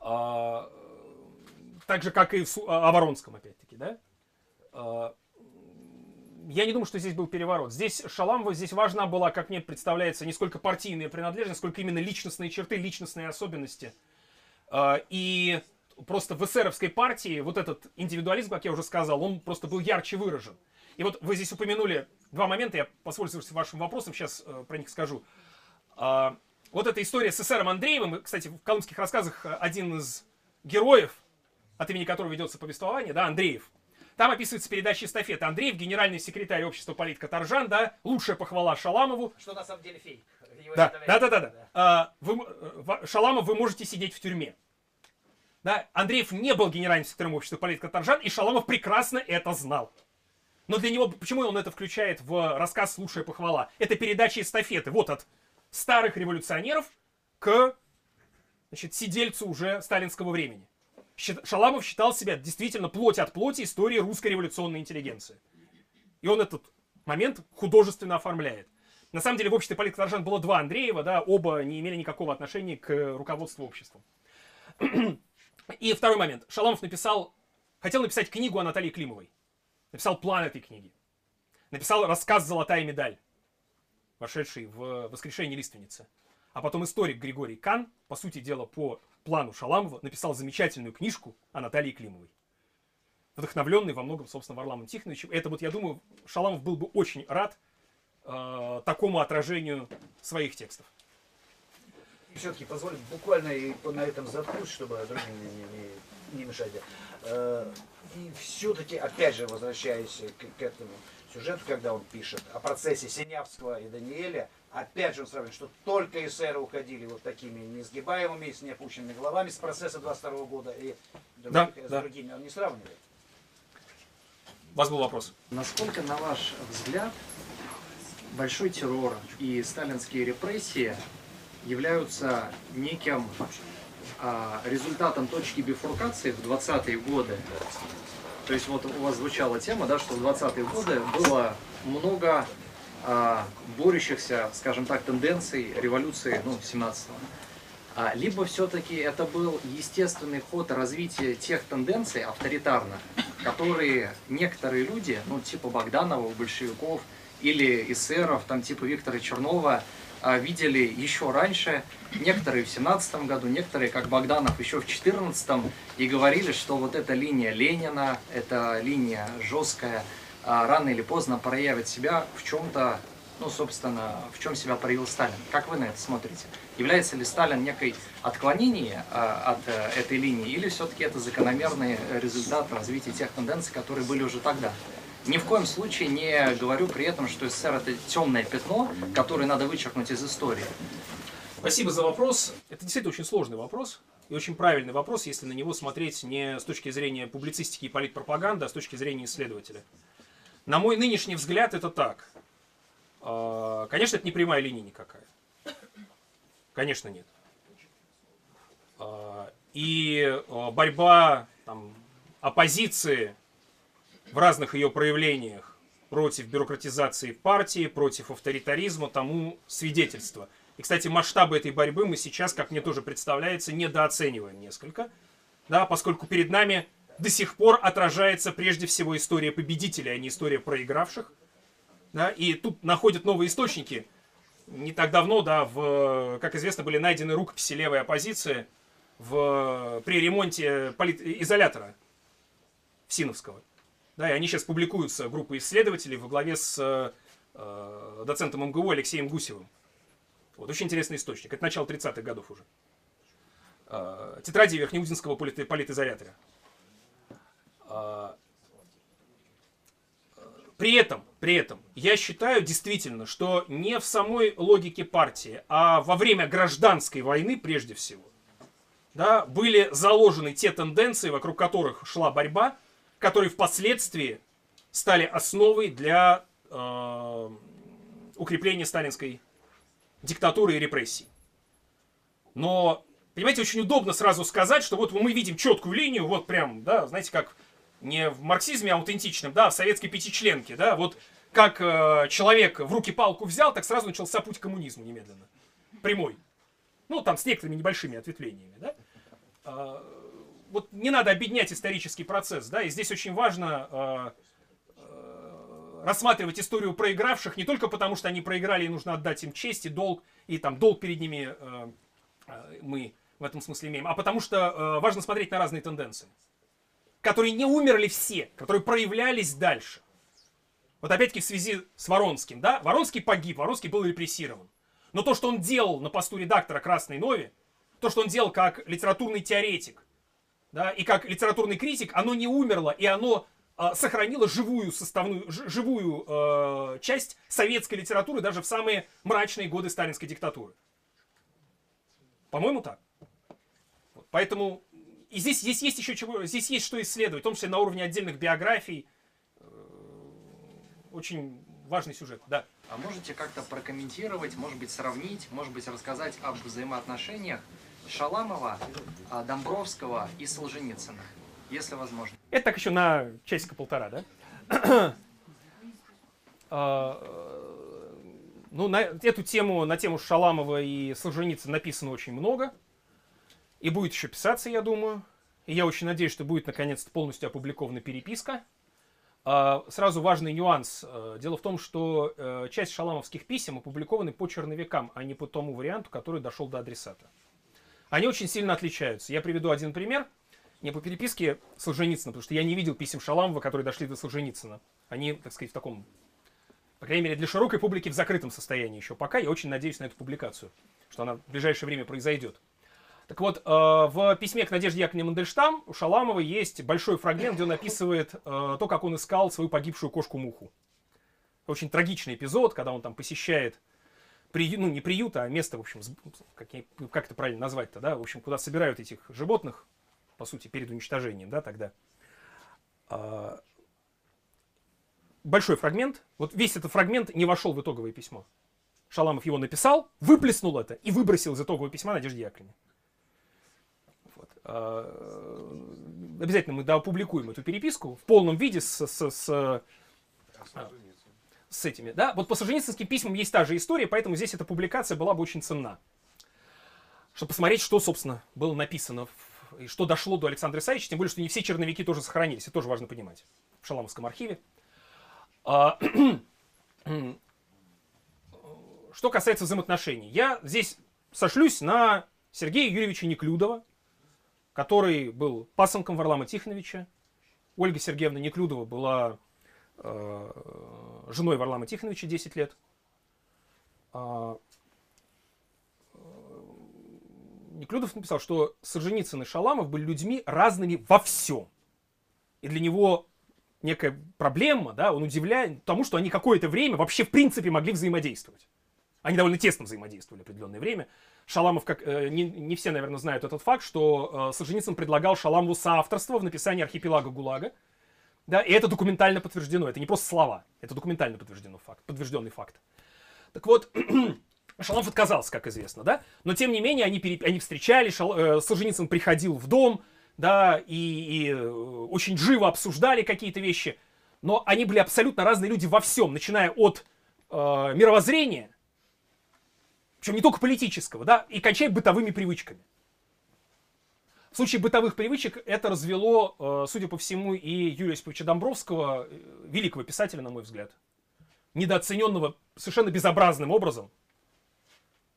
А, так же, как и в о Воронском, опять-таки, да? А, я не думаю, что здесь был переворот. Здесь Шаламова, здесь важна была, как мне представляется, не сколько партийная принадлежность, сколько именно личностные черты, личностные особенности. А, И просто в эсеровской партии вот этот индивидуализм, как я уже сказал, он просто был ярче выражен. И вот вы здесь упомянули два момента, я воспользуюсь вашим вопросом, сейчас э, про них скажу. А, Вот эта история с эсером Андреевым, кстати, в колымских рассказах э, один из героев, от имени которого ведется повествование, да, Андреев, там описывается передача эстафеты. Андреев, генеральный секретарь общества политика Торжан, да, лучшая похвала Шаламову. Что на самом деле фейк. Да, да, да, да, да. А, вы э, Шаламов, вы можете сидеть в тюрьме. Да, Андреев не был генеральным секретарем общества политика Торжан, и Шаламов прекрасно это знал. Но для него, почему он это включает в рассказ «Лучшая похвала»? Это передача эстафеты. Вот от старых революционеров к значит, сидельцу уже сталинского времени. Шаламов считал себя действительно плоть от плоти истории русской революционной интеллигенции. И он этот момент художественно оформляет. На самом деле в обществе политика Торжан было два Андреева, да, оба не имели никакого отношения к руководству обществом. И второй момент. Шаламов написал, хотел написать книгу о Наталье Климовой. Написал план этой книги. Написал рассказ «Золотая медаль», вошедший в «Воскрешение лиственницы». А потом историк Григорий Кан, по сути дела, по плану Шаламова, написал замечательную книжку о Наталье Климовой. Вдохновленный во многом, собственно, Варламом Тихоновичем. Это вот, я думаю, Шаламов был бы очень рад э, такому отражению своих текстов. все-таки позволить буквально и на этом заткнусь, чтобы другим не, не- не мешать. Э, И все-таки, опять же, возвращаясь к, к этому сюжету, когда он пишет о процессе Синявского и Даниэля, опять же он сравнивает, что только эсеры уходили вот такими несгибаемыми, с неопущенными головами с процесса 22 года и других, Да, с да. другими он не сравнивает. У вас был вопрос. Насколько, на ваш взгляд, большой террор и сталинские репрессии являются неким а, результатом точки бифуркации в 20-е годы? То есть вот у вас звучала тема, да, что в 20-е годы было много борющихся, скажем так, тенденций революции ну, 17-го. А, либо все-таки это был естественный ход развития тех тенденций авторитарных, которые некоторые люди, ну типа Богданова, большевиков или эсеров, там типа Виктора Чернова, а, видели еще раньше, некоторые в 17 году, некоторые, как Богданов, еще в 14 и говорили, что вот эта линия Ленина, эта линия жесткая, а, рано или поздно проявит себя в чем-то ну, собственно, в чем себя проявил Сталин. Как вы на это смотрите? Является ли Сталин некой отклонением от э, этой линии, или все-таки это закономерный результат развития тех тенденций, которые были уже тогда? Ни в коем случае не говорю при этом, что СССР это темное пятно, которое надо вычеркнуть из истории. Спасибо за вопрос. Это действительно очень сложный вопрос и очень правильный вопрос, если на него смотреть не с точки зрения публицистики и политпропаганды, а с точки зрения исследователя. На мой нынешний взгляд это так. А, конечно, это не прямая линия никакая. Конечно, нет. А, и а, борьба там, оппозиции в разных ее проявлениях против бюрократизации партии, против авторитаризма, тому свидетельство. И, кстати, масштабы этой борьбы мы сейчас, как мне тоже представляется, недооцениваем несколько, да, поскольку перед нами до сих пор отражается прежде всего история победителей, а не история проигравших. Да, и тут находят новые источники. Не так давно, да, в, как известно, были найдены рукописи левой оппозиции в, при ремонте полит, изолятора Синовского. Да, и они сейчас публикуются, группа исследователей во главе с э, доцентом МГУ Алексеем Гусевым. Вот, очень интересный источник. Это начало 30-х годов уже. Э, тетради Верхнеудинского полит, политизолятора. Э, при этом, при этом, я считаю действительно, что не в самой логике партии, а во время гражданской войны прежде всего, да, были заложены те тенденции, вокруг которых шла борьба, которые впоследствии стали основой для э, укрепления сталинской диктатуры и репрессий. Но, понимаете, очень удобно сразу сказать, что вот мы видим четкую линию, вот прям, да, знаете, как не в марксизме аутентичном, да, а в советской пятичленке, да, вот как э, человек в руки палку взял, так сразу начался путь к коммунизму немедленно. Прямой. Ну, там с некоторыми небольшими ответвлениями, да. Э, вот не надо объединять исторический процесс, да, и здесь очень важно э, э, рассматривать историю проигравших не только потому, что они проиграли и нужно отдать им честь и долг, и там долг перед ними э, э, мы в этом смысле имеем, а потому что э, важно смотреть на разные тенденции, которые не умерли все, которые проявлялись дальше. Вот опять-таки в связи с Воронским, да, Воронский погиб, Воронский был репрессирован. Но то, что он делал на посту редактора Красной Нови, то, что он делал как литературный теоретик, да, и как литературный критик, оно не умерло, и оно э, сохранило живую составную, ж, живую э, часть советской литературы даже в самые мрачные годы сталинской диктатуры. По-моему, так. Поэтому и здесь, здесь есть еще чего, здесь есть что исследовать, в том числе на уровне отдельных биографий. Э, очень важный сюжет, да. А можете как-то прокомментировать, может быть, сравнить, может быть, рассказать об взаимоотношениях Шаламова, а, Домбровского и Солженицына, если возможно. Это так еще на часика полтора, да? А, ну, на эту тему, на тему Шаламова и Солженицына написано очень много. И будет еще писаться, я думаю. И я очень надеюсь, что будет наконец-то полностью опубликована переписка. А, сразу важный нюанс. Дело в том, что э, часть шаламовских писем опубликованы по черновикам, а не по тому варианту, который дошел до адресата. Они очень сильно отличаются. Я приведу один пример. Не по переписке Солженицына, потому что я не видел писем Шаламова, которые дошли до Солженицына. Они, так сказать, в таком, по крайней мере, для широкой публики в закрытом состоянии еще пока. Я очень надеюсь на эту публикацию, что она в ближайшее время произойдет. Так вот, э, в письме к Надежде Яковлевне Мандельштам у Шаламова есть большой фрагмент, где он описывает э, то, как он искал свою погибшую кошку-муху. Очень трагичный эпизод, когда он там посещает приют, ну не приют, а место, в общем, как, как это правильно назвать-то, да, в общем, куда собирают этих животных, по сути, перед уничтожением, да, тогда. А, большой фрагмент, вот весь этот фрагмент не вошел в итоговое письмо. Шаламов его написал, выплеснул это и выбросил из итогового письма Надежде Яковлевне. А, обязательно мы опубликуем эту переписку в полном виде с, с, с, с этими, да, вот по Солженицынским письмам есть та же история, поэтому здесь эта публикация была бы очень ценна. Чтобы посмотреть, что, собственно, было написано и что дошло до Александра Исаевича, тем более, что не все черновики тоже сохранились, это тоже важно понимать, в Шаламовском архиве. А, что касается взаимоотношений, я здесь сошлюсь на Сергея Юрьевича Неклюдова, который был пасынком Варлама Тихоновича. Ольга Сергеевна Неклюдова была Э, женой Варлама Тихоновича 10 лет. а, э, Неклюдов написал, что Солженицын и Шаламов были людьми разными во всем. И для него некая проблема, да, он удивляет тому, что они какое-то время вообще в принципе могли взаимодействовать. Они довольно тесно взаимодействовали определенное время. Шаламов, как э, не, не все, наверное, знают этот факт, что э, Солженицын предлагал Шаламову соавторство в написании архипелага ГУЛАГа. Да, и это документально подтверждено. Это не просто слова, это документально подтверждено факт, подтвержденный факт. Так вот, Шаламов отказался, как известно, да, но тем не менее они, пере, они встречались, Шал, э, Солженицын приходил в дом, да, и, и э, очень живо обсуждали какие-то вещи, но они были абсолютно разные люди во всем, начиная от э, мировоззрения, причем не только политического, да, и кончая бытовыми привычками. В случае бытовых привычек это развело, э, судя по всему, и Юрия Осиповича Домбровского, э, великого писателя, на мой взгляд, недооцененного совершенно безобразным образом.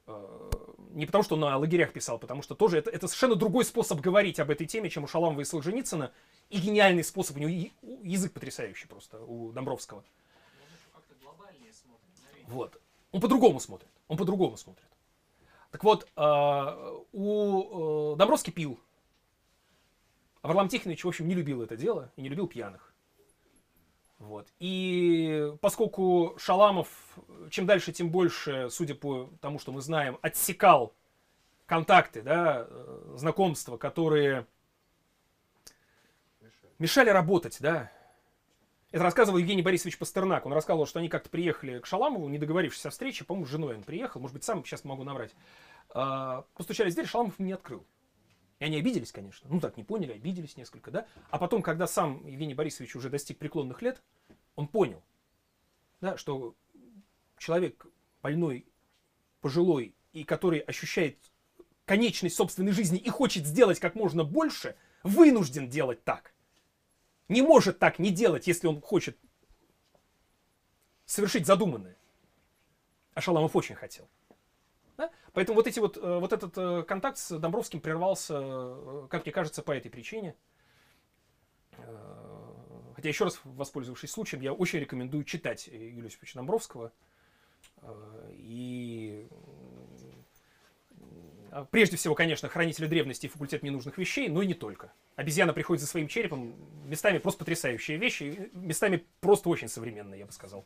Э, не потому, что он на лагерях писал, потому что тоже это, это совершенно другой способ говорить об этой теме, чем у Шаламова и Солженицына, и гениальный способ, у него язык потрясающий просто, у Домбровского. Вот. Он по-другому смотрит. Он по-другому смотрит. Так вот, э, у э, Домбровский пил. А Варлам Тихонович, в общем, не любил это дело и не любил пьяных. Вот. И поскольку Шаламов чем дальше, тем больше, судя по тому, что мы знаем, отсекал контакты, да, э, знакомства, которые мешали работать, да. Это рассказывал Евгений Борисович Пастернак. Он рассказывал, что они как-то приехали к Шаламову, не договорившись о встрече, по-моему, с женой он приехал, может быть, сам сейчас могу наврать. А, постучались в дверь, Шаламов не открыл. И они обиделись, конечно. Ну так, не поняли, обиделись несколько, да. А потом, когда сам Евгений Борисович уже достиг преклонных лет, он понял, да, что человек больной, пожилой, и который ощущает конечность собственной жизни и хочет сделать как можно больше, вынужден делать так. Не может так не делать, если он хочет совершить задуманное. А Шаламов очень хотел. Да? Поэтому вот, эти вот, э, вот этот э, контакт с Домбровским прервался, э, как мне кажется, по этой причине. Хотя, еще раз воспользовавшись случаем, я очень рекомендую читать Юлия Осиповича Домбровского. И прежде всего, конечно, хранители древности и факультет ненужных вещей, но и не только. Обезьяна приходит за своим черепом, местами просто потрясающие вещи, местами просто очень современные, я бы сказал.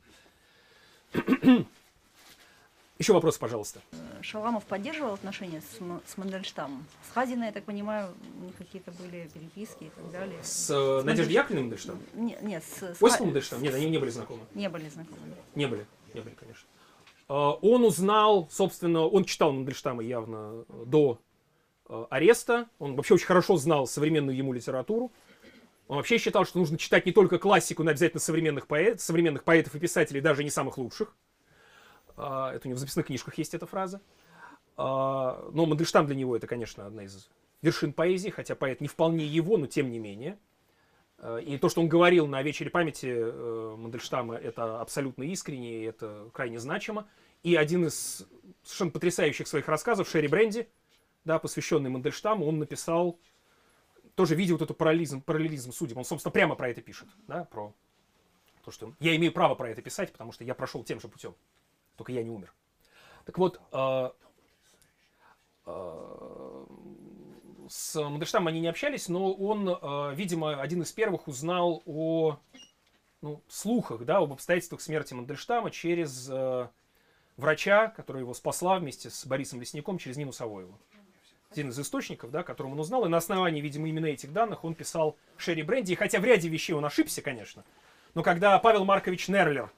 Еще вопрос, пожалуйста. Шаламов поддерживал отношения с, с Мандельштамом? С Хазиной, я так понимаю, у них какие-то были переписки и так далее. С, э, с Надеждой Яковлевной Мандельштам? Нет, нет с, с Осипом Мандельштам? Нет, они не были знакомы. Не были знакомы. Не были, не были, конечно. Э, он узнал, собственно, он читал Мандельштама явно до э, ареста. Он вообще очень хорошо знал современную ему литературу. Он вообще считал, что нужно читать не только классику, но обязательно современных, поэт, современных поэтов и писателей, даже не самых лучших. Это у него в записных книжках есть эта фраза. Но Мандельштам для него это, конечно, одна из вершин поэзии, хотя поэт не вполне его, но тем не менее. А, и то, что он говорил на вечере памяти э, Мандельштама, это абсолютно искренне, и это крайне значимо. И один из совершенно потрясающих своих рассказов, Шерри Бренди, да, посвященный Мандельштаму, он написал, тоже видя вот эту параллелизм, параллелизм судеб. Он, собственно, прямо про это пишет, да, про то, что я имею право про это писать, потому что я прошел тем же путем только я не умер. Так вот, э, э, с Мандельштамом они не общались, но он, э, видимо, один из первых узнал о ну, слухах, да, об обстоятельствах смерти Мандельштама через э, врача, который его спасла вместе с Борисом Лесником через Нину Савоеву. Один из источников, да, которым он узнал, и на основании, видимо, именно этих данных он писал Шерри Бренди, и хотя в ряде вещей он ошибся, конечно, но когда Павел Маркович Нерлер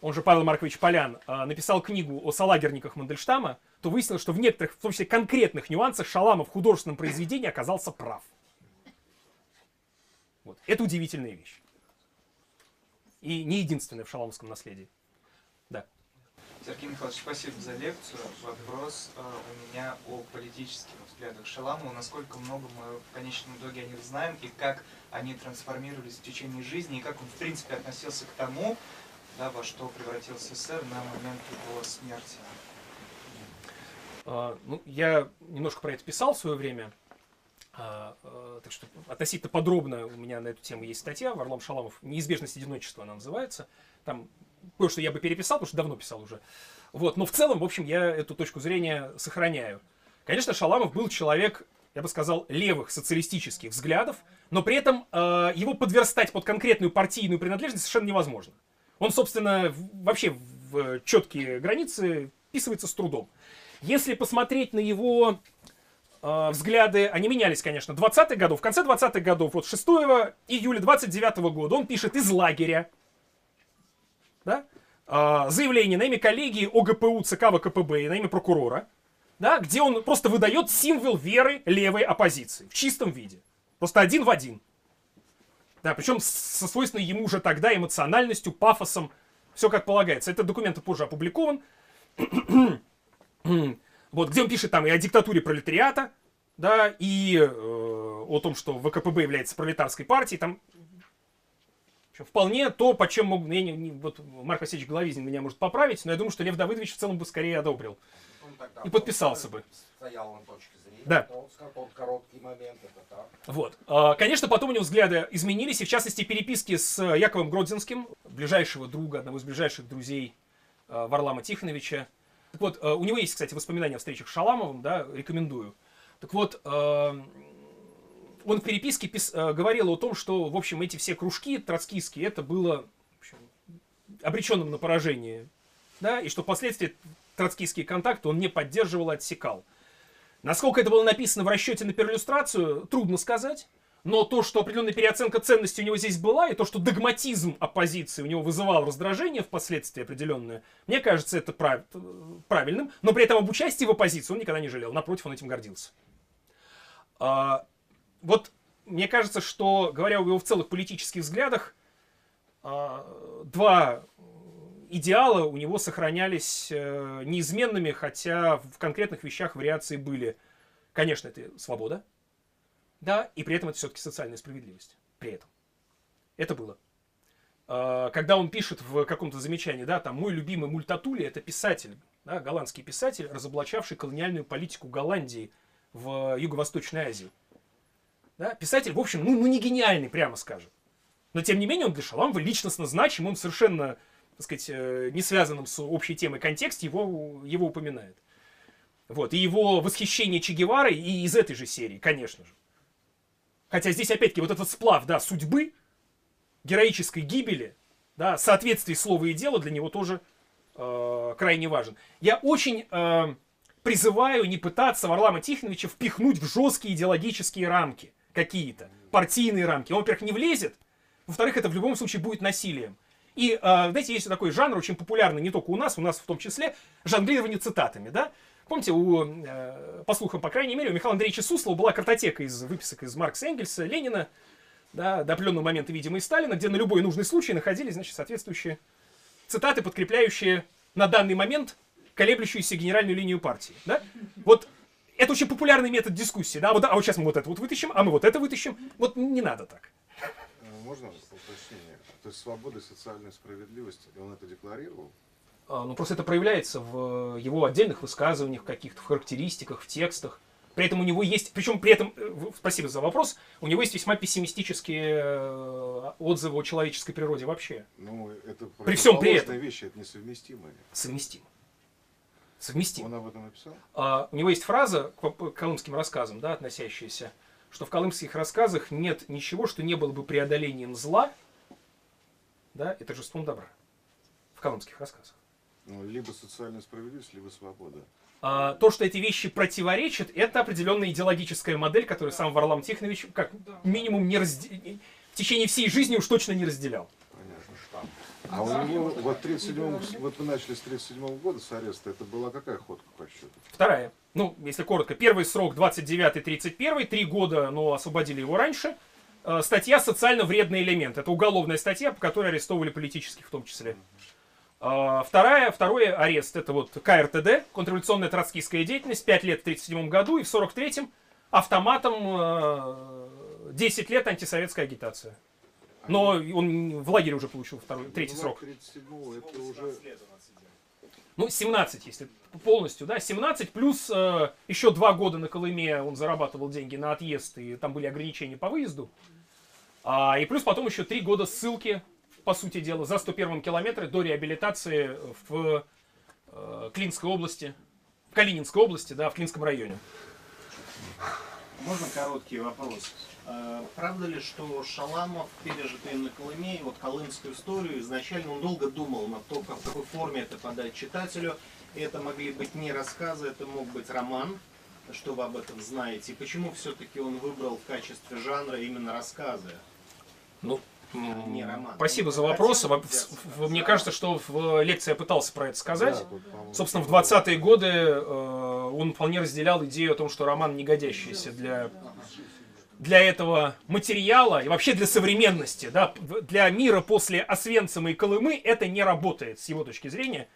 он же Павел Маркович Полян, а, написал книгу о салагерниках Мандельштама, то выяснилось, что в некоторых, в том числе конкретных нюансах, Шаламов в художественном произведении оказался прав. Вот. Это удивительная вещь. И не единственная в шаламовском наследии. Да. Сергей Михайлович, спасибо за лекцию. Вопрос э, у меня о политических взглядах Шаламова. Насколько много мы в конечном итоге о них знаем, и как они трансформировались в течение жизни, и как он, в принципе, относился к тому, да, во что превратился СССР на момент его смерти? А, ну, я немножко про это писал в свое время. А, а, так что относительно подробно у меня на эту тему есть статья. Варлам Шаламов «Неизбежность одиночества» она называется. Там кое-что я бы переписал, потому что давно писал уже. Вот, но в целом, в общем, я эту точку зрения сохраняю. Конечно, Шаламов был человек, я бы сказал, левых социалистических взглядов, но при этом э, его подверстать под конкретную партийную принадлежность совершенно невозможно. Он, собственно, вообще в четкие границы вписывается с трудом. Если посмотреть на его э, взгляды, они менялись, конечно, 20-х годов. В конце 20-х годов, вот 6 июля 29 -го года он пишет из лагеря, да, э, заявление на имя коллегии ОГПУ ЦК ВКПБ и на имя прокурора, да, где он просто выдает символ веры левой оппозиции в чистом виде. Просто один в один. Да, причем со свойственной ему уже тогда эмоциональностью, пафосом, все как полагается. Этот документ позже опубликован. вот, где он пишет там и о диктатуре пролетариата, да, и э, о том, что ВКПБ является пролетарской партией, там вполне то, по чем мог, я не, не, вот Марк Васильевич Головизин меня может поправить, но я думаю, что Лев Давыдович в целом бы скорее одобрил. И подписался бы. Стоял на точке зрения, Да. Вот. А, Конечно, потом у него взгляды изменились, и в частности переписки с Яковом Гродзинским, ближайшего друга, одного из ближайших друзей а, Варлама Тихоновича. Так вот, а, у него есть, кстати, воспоминания о встречах с Шаламовым, да, рекомендую. Так вот, он в переписке пис- говорил о том, что, в общем, эти все кружки троцкистские, это было общем, обреченным на поражение, да, и что впоследствии троцкистские контакты он не поддерживал отсекал. Насколько это было написано в расчете на перлюстрацию, трудно сказать. Но то, что определенная переоценка ценностей у него здесь была, и то, что догматизм оппозиции у него вызывал раздражение впоследствии определенное, мне кажется, это прав- правильным. Но при этом об участии в оппозиции он никогда не жалел. Напротив, он этим гордился. А, вот мне кажется, что, говоря о его в целых политических взглядах, а, два идеала у него сохранялись э, неизменными, хотя в конкретных вещах вариации были. Конечно, это свобода, да, и при этом это все-таки социальная справедливость. При этом. Это было. Э, когда он пишет в каком-то замечании, да, там, мой любимый Мультатули, это писатель, да, голландский писатель, разоблачавший колониальную политику Голландии в Юго-Восточной Азии. Да, писатель, в общем, ну, ну не гениальный, прямо скажем. Но, тем не менее, он для Шаламова личностно значим, он совершенно так сказать, э, не связанном с общей темой контексте, его, его упоминает. Вот. И его восхищение Че Геварой и из этой же серии, конечно же. Хотя здесь, опять-таки, вот этот сплав, да, судьбы, героической гибели, да, соответствие слова и дела для него тоже э, крайне важен. Я очень э, призываю не пытаться Варлама Тихоновича впихнуть в жесткие идеологические рамки какие-то, партийные рамки. Он, во-первых, не влезет, во-вторых, это в любом случае будет насилием. И, э, знаете, есть такой жанр, очень популярный не только у нас, у нас в том числе, жонглирование цитатами, да? Помните, у, э, по слухам, по крайней мере, у Михаила Андреевича Суслова была картотека из выписок из Маркса Энгельса, Ленина, да, до определенного момента, видимо, и Сталина, где на любой нужный случай находились, значит, соответствующие цитаты, подкрепляющие на данный момент колеблющуюся генеральную линию партии, да? Вот это очень популярный метод дискуссии, да, вот, а вот сейчас мы вот это вот вытащим, а мы вот это вытащим, вот не надо так. Можно уточнение? То есть свобода и социальная справедливость, и он это декларировал? А, ну, просто это проявляется в его отдельных высказываниях, каких-то в характеристиках, в текстах. При этом у него есть, причем при этом, э, спасибо за вопрос, у него есть весьма пессимистические э, отзывы о человеческой природе вообще. Ну, это При всем при этом. вещи, это несовместимые. Совместимо. Совместимо. Он об этом написал? А, у него есть фраза к колымским рассказам, да, относящаяся, что в колымских рассказах нет ничего, что не было бы преодолением зла, да, и торжеством добра. В колымских рассказах. Ну, либо социальная справедливость, либо свобода. А, то, что эти вещи противоречат, это определенная идеологическая модель, которую сам Варлам Тихонович как минимум не разде- в течение всей жизни уж точно не разделял. Понятно. А у него, вот, 37 вот вы начали с 37 года, с ареста, это была какая ходка по счету? Вторая. Ну, если коротко, первый срок 29-31, три года, но освободили его раньше. Э, Статья «Социально вредный элемент». Это уголовная статья, по которой арестовывали политических в том числе. А, Вторая, второй арест, это вот КРТД, контрреволюционная троцкистская деятельность, 5 лет в 1937 году, и в 43-м автоматом э, 10 лет антисоветская агитация. Но он в лагере уже получил второй, третий Ну, срок. 37 это уже... Ну, 17, если полностью, да, 17 плюс э, еще два года на Колыме он зарабатывал деньги на отъезд, и там были ограничения по выезду. А, и плюс потом еще три года ссылки по сути дела, за 101 километре до реабилитации в э, Клинской области, в Калининской области, да, в Клинском районе. Можно короткий вопрос? Э, Правда ли, что Шаламов, пережитый на Колыме, вот колымскую историю, изначально он долго думал над том, как- в какой форме это подать читателю. И это могли быть не рассказы, это мог быть роман. Что вы об этом знаете? И почему все-таки он выбрал в качестве жанра именно рассказы? Ну, Не роман. Спасибо за вопрос. Мне кажется, что в лекции я пытался про это сказать. Да, Собственно, в было. 20-е годы э, он вполне разделял идею о том, что роман не годящийся для, для этого материала и вообще для современности. Да, для мира после Освенцима и Колымы это не работает с его точки зрения.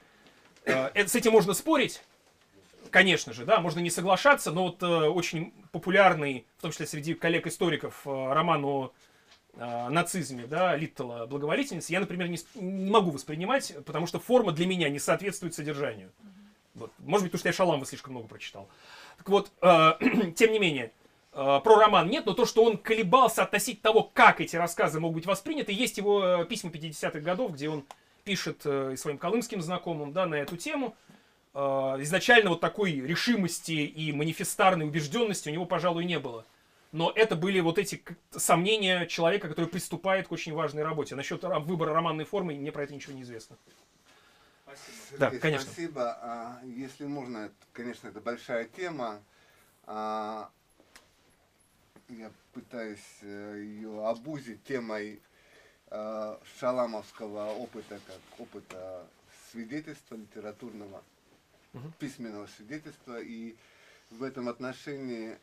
Э, это- с этим можно спорить, конечно же, да, можно не соглашаться, но вот э, очень популярный, в том числе среди коллег-историков, э, роман о э, нацизме, да, Литтела «Благоволительница», я, например, не, не могу воспринимать, потому что форма для меня не соответствует содержанию. Вот. Может быть, потому что я Шаламова слишком много прочитал. Так вот, э, тем не менее, э, про роман нет, но то, что он колебался относительно того, как эти рассказы могут быть восприняты, есть его э, письма 50-х годов, где он пишет э, своим колымским знакомым да, на эту тему. Э, изначально вот такой решимости и манифестарной убежденности у него, пожалуй, не было. Но это были вот эти сомнения человека, который приступает к очень важной работе. Насчет ра- выбора романной формы мне про это ничего не известно. Да, Сергей, конечно. Спасибо. А, Если можно, конечно, это большая тема. А, Я пытаюсь э, ее обузить темой э, шаламовского опыта, как опыта свидетельства литературного, Мгм. письменного свидетельства. И в этом отношении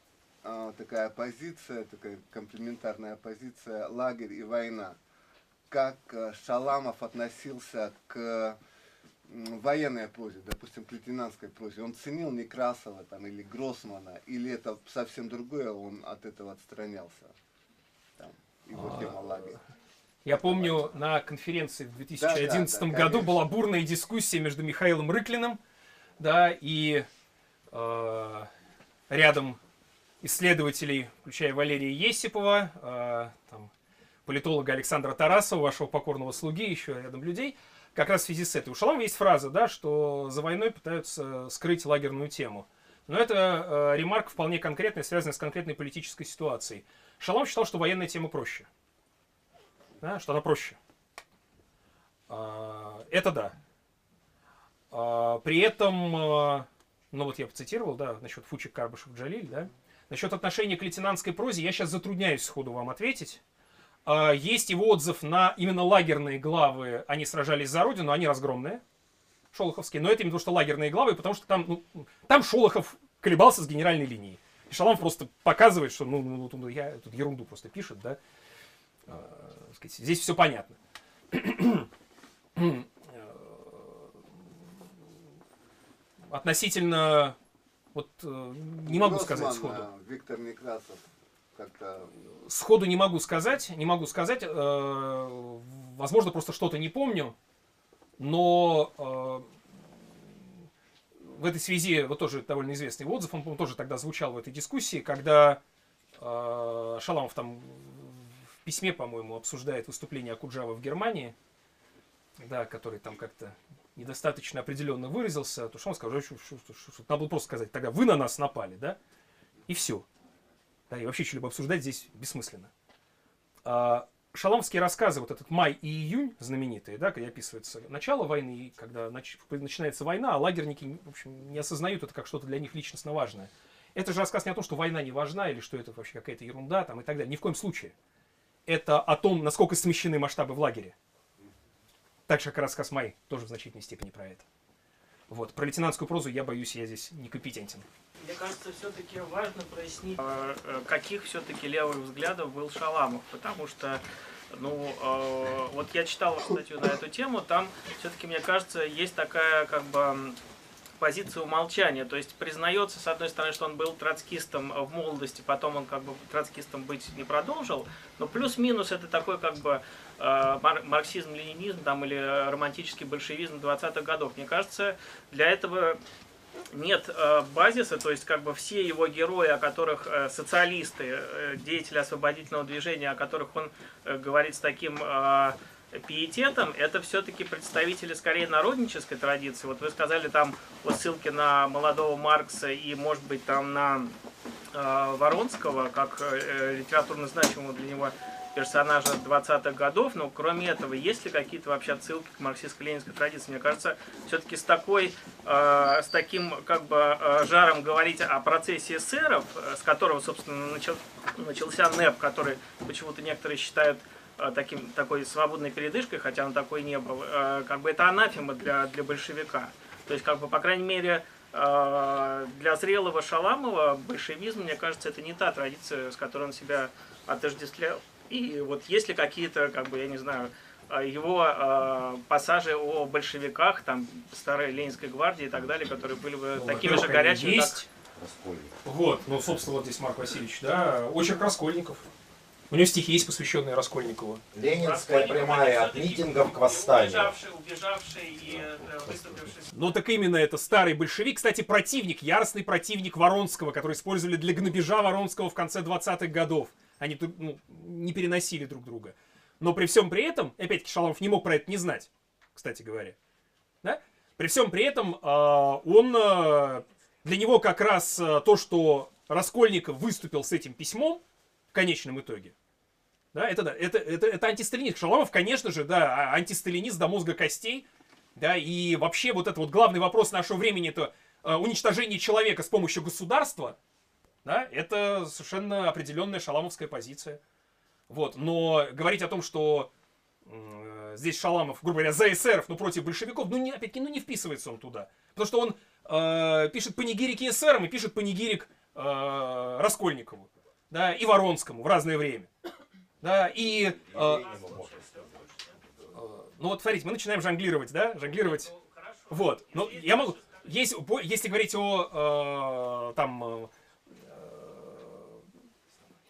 такая позиция, такая комплементарная позиция лагерь и война. Как э, Шаламов относился к военной прозе, допустим, к лейтенантской прозе, он ценил Некрасова там, или Гроссмана, или это совсем другое, он от этого отстранялся? Там, его А, тема лагерь. Я помню, на конференции в 2011 Да, да, да, году конечно. была бурная дискуссия между Михаилом Рыклиным, да, и э, рядом исследователей, включая Валерия Есипова, э, там, политолога Александра Тарасова, вашего покорного слуги, еще рядом людей, как раз в связи с этой. У Шалама есть фраза, да, что за войной пытаются скрыть лагерную тему. Но это э, ремарк вполне конкретная, связанная с конкретной политической ситуацией. Шалам считал, что военная тема проще да, что она проще. А, Это да. А, При этом, а, ну вот я цитировал, да, насчет Фучик, Карбышев, Джалиль, да. Насчет отношения к лейтенантской прозе я сейчас затрудняюсь сходу вам ответить. А, Есть его отзыв на именно лагерные главы, они сражались за родину, они разгромные, шолоховские, но это именно потому, что лагерные главы, потому что там, ну, там Шолохов колебался с генеральной линией. И Шалам просто показывает, что ну, ну, ну, я тут ерунду просто пишет, да. А, здесь все понятно. Относительно, вот э, не могу сказать Гроссман, сходу. э, Виктор Некрасов как-то Сходу не могу сказать, не могу сказать. э, Возможно, просто что-то не помню. Но э, в этой связи, вот тоже довольно известный отзыв, он, тоже тогда звучал в этой дискуссии, когда э, Шаламов там в письме, по-моему, обсуждает выступление Акуджава в Германии, да, который там как-то недостаточно определенно выразился, то что он сказал, что, что- что- что- надо было просто сказать, тогда вы на нас напали, да, и все. Да, и вообще что-либо обсуждать здесь бессмысленно. А, шаламовские рассказы, вот этот май и июнь знаменитые, да, когда описывается начало войны, когда нач- начинается война, а лагерники, в общем, не осознают это как что-то для них личностно важное. Это же рассказ не о том, что война не важна, или что это вообще какая-то ерунда там, и так далее. Ни в коем случае. Это о том, насколько смещены масштабы в лагере. Так же, как рассказ Май, тоже в значительной степени про это. Вот. Про лейтенантскую прозу я боюсь, я здесь некомпетентен. Мне кажется, все-таки важно прояснить, э, э, каких все-таки левых взглядов был Шаламов, потому что, ну, э, вот я читал статью на эту тему, там все-таки, мне кажется, есть такая, как бы, м, позиция умолчания, то есть признается, с одной стороны, что он был троцкистом в молодости, потом он как бы троцкистом быть не продолжил, но плюс-минус это такой как бы э, мар- марксизм-ленинизм там или романтический большевизм 20-х годов. Мне кажется, для этого нет э, базиса, то есть как бы все его герои, о которых э, социалисты, деятели освободительного движения, о которых он говорит с таким пиететом, это все-таки представители скорее народнической традиции. Вот вы сказали там о ссылке на молодого Маркса и, может быть, там на э, Воронского, как э, литературно значимого для него персонажа 20-х годов, но кроме этого, есть ли какие-то вообще отсылки к марксистско-ленинской традиции? Мне кажется, все-таки с такой, э, с таким как бы э, жаром говорить о процессе эсеров, э, с которого, собственно, начал, начался НЭП, который почему-то некоторые считают э, таким, такой свободной передышкой, хотя он такой не был, э, как бы это анафема для, для большевика. То есть, как бы, по крайней мере, э, для зрелого Шаламова большевизм, мне кажется, это не та традиция, с которой он себя отождествлял. И вот есть ли какие-то, как бы, я не знаю, его э, пассажи о большевиках, там, старой Ленинской гвардии и так далее, которые были бы Ну, такими же горячими, есть. как... Вот, ну, собственно, вот здесь Марк Васильевич, да, очерк Раскольников. У него стихи есть, посвященные Раскольникову. Ленинская прямая от митингов к восстанию. Убежавший, убежавший и э, выступивший Ну так именно это старый большевик, кстати, противник, яростный противник Воронского, который использовали для гнобежа Воронского в конце 20-х годов. Они тут ну, не переносили друг друга. Но при всем при этом, опять-таки Шаламов не мог про это не знать, кстати говоря. Да? При всем при этом э, он, э, для него как раз то, что Раскольников выступил с этим письмом, в конечном итоге, да, это да, это, это, это антисталинист. Шаламов, конечно же, да, а- антисталинист до мозга костей, да, и вообще вот это вот главный вопрос нашего времени, это э, уничтожение человека с помощью государства, да, это совершенно определенная шаламовская позиция. Вот, но говорить о том, что э, здесь Шаламов, грубо говоря, за эсеров, но против большевиков, ну, опять-таки, ну, не вписывается он туда. Потому что он э, пишет панигирики эсерам и пишет панигирик э, Раскольникову, да, и Воронскому в разное время. Да, и... э, ну вот, смотрите, мы начинаем жонглировать, да, жонглировать. Вот, ну, я могу... Есть, если говорить о, э, там, э,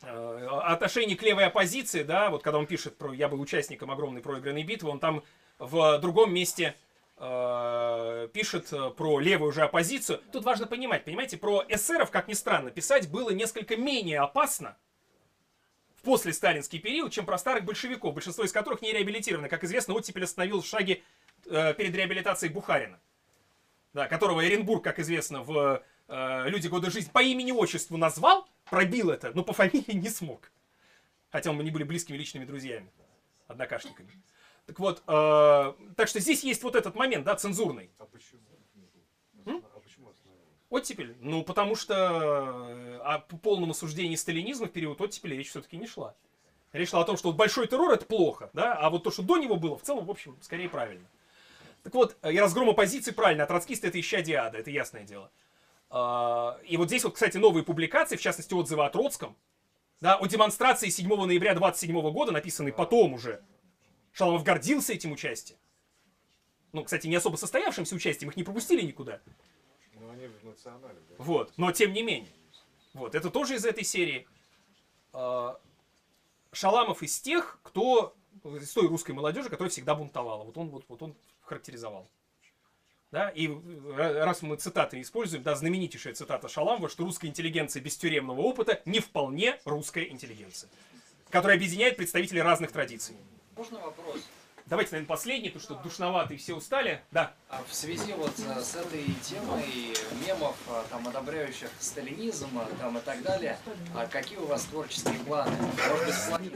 э, отношении к левой оппозиции, да, вот когда он пишет про «я был участником огромной проигранной битвы», он там в другом месте э, пишет э, про левую уже оппозицию. Тут важно понимать, понимаете, про эсеров, как ни странно, писать было несколько менее опасно в после сталинский период, чем про старых большевиков, большинство из которых не реабилитированы. Как известно, оттепель остановил в шаге э, перед реабилитацией Бухарина, да, которого Оренбург, как известно, в э, «Люди года жизни» по имени-отчеству назвал, пробил это, но по фамилии не смог. Хотя мы не были близкими личными друзьями, однокашниками. Так вот, э, так что здесь есть вот этот момент, да, цензурный. А почему? М? А почему остановились? Оттепель? Ну, потому что э, о полном осуждении сталинизма в период оттепели речь все-таки не шла. Речь шла о том, что вот большой террор это плохо, да, а вот то, что до него было, в целом, в общем, скорее правильно. Так вот, и разгром оппозиции правильно, а троцкисты это исчадие ада, это ясное дело. А, И вот здесь вот, кстати, новые публикации, в частности, отзывы о Троцком, да, о демонстрации 7 ноября 27 года, написанные потом уже. Шаламов гордился этим участием. Ну, кстати, не особо состоявшимся участием, их не пропустили никуда. Они в национале, да? Вот, но тем не менее. Вот, это тоже из этой серии. А, Шаламов из тех, кто из той русской молодежи, которая всегда бунтовала. Вот он, вот, вот он характеризовал. Да, и э, раз мы цитаты используем, да, знаменитейшая цитата Шаламова, что русская интеллигенция без тюремного опыта не вполне русская интеллигенция, которая объединяет представителей разных традиций. Можно вопрос? Давайте, наверное, последний, потому что душновато и все устали. Да. А в связи вот э, с этой темой мемов, а, там, одобряющих сталинизм, а, там, и так далее, а какие у вас творческие планы? Может быть,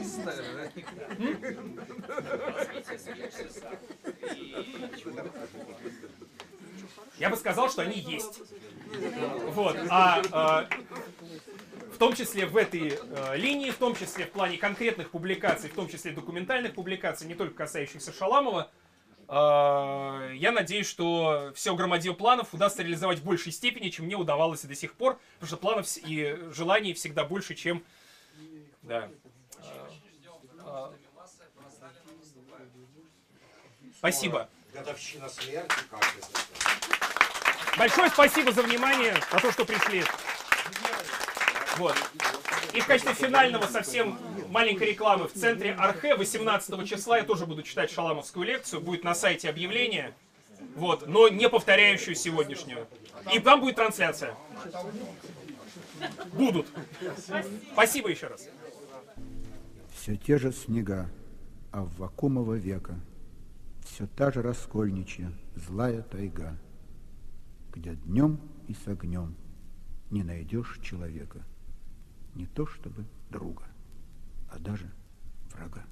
и Я бы сказал, что они есть. Вот. А, в том числе в этой э, линии, в том числе в плане конкретных публикаций, в том числе документальных публикаций, не только касающихся Шаламова, э, я надеюсь, что все громадье планов удастся реализовать в большей степени, чем мне удавалось до сих пор, потому что планов и желаний всегда больше, чем... Да. Спасибо. Годовщина смерти, как это? Большое спасибо за внимание, за то, что пришли. Вот. И в качестве финального совсем маленькой рекламы в центре Архе 18 числа я тоже буду читать шаламовскую лекцию. Будет на сайте объявление. Вот, но не повторяющую сегодняшнюю. И там будет трансляция. Будут. Спасибо еще раз. Все те же снега Аввакумова века все та же раскольничья злая тайга, где днем и с огнем не найдешь человека, не то чтобы друга, а даже врага.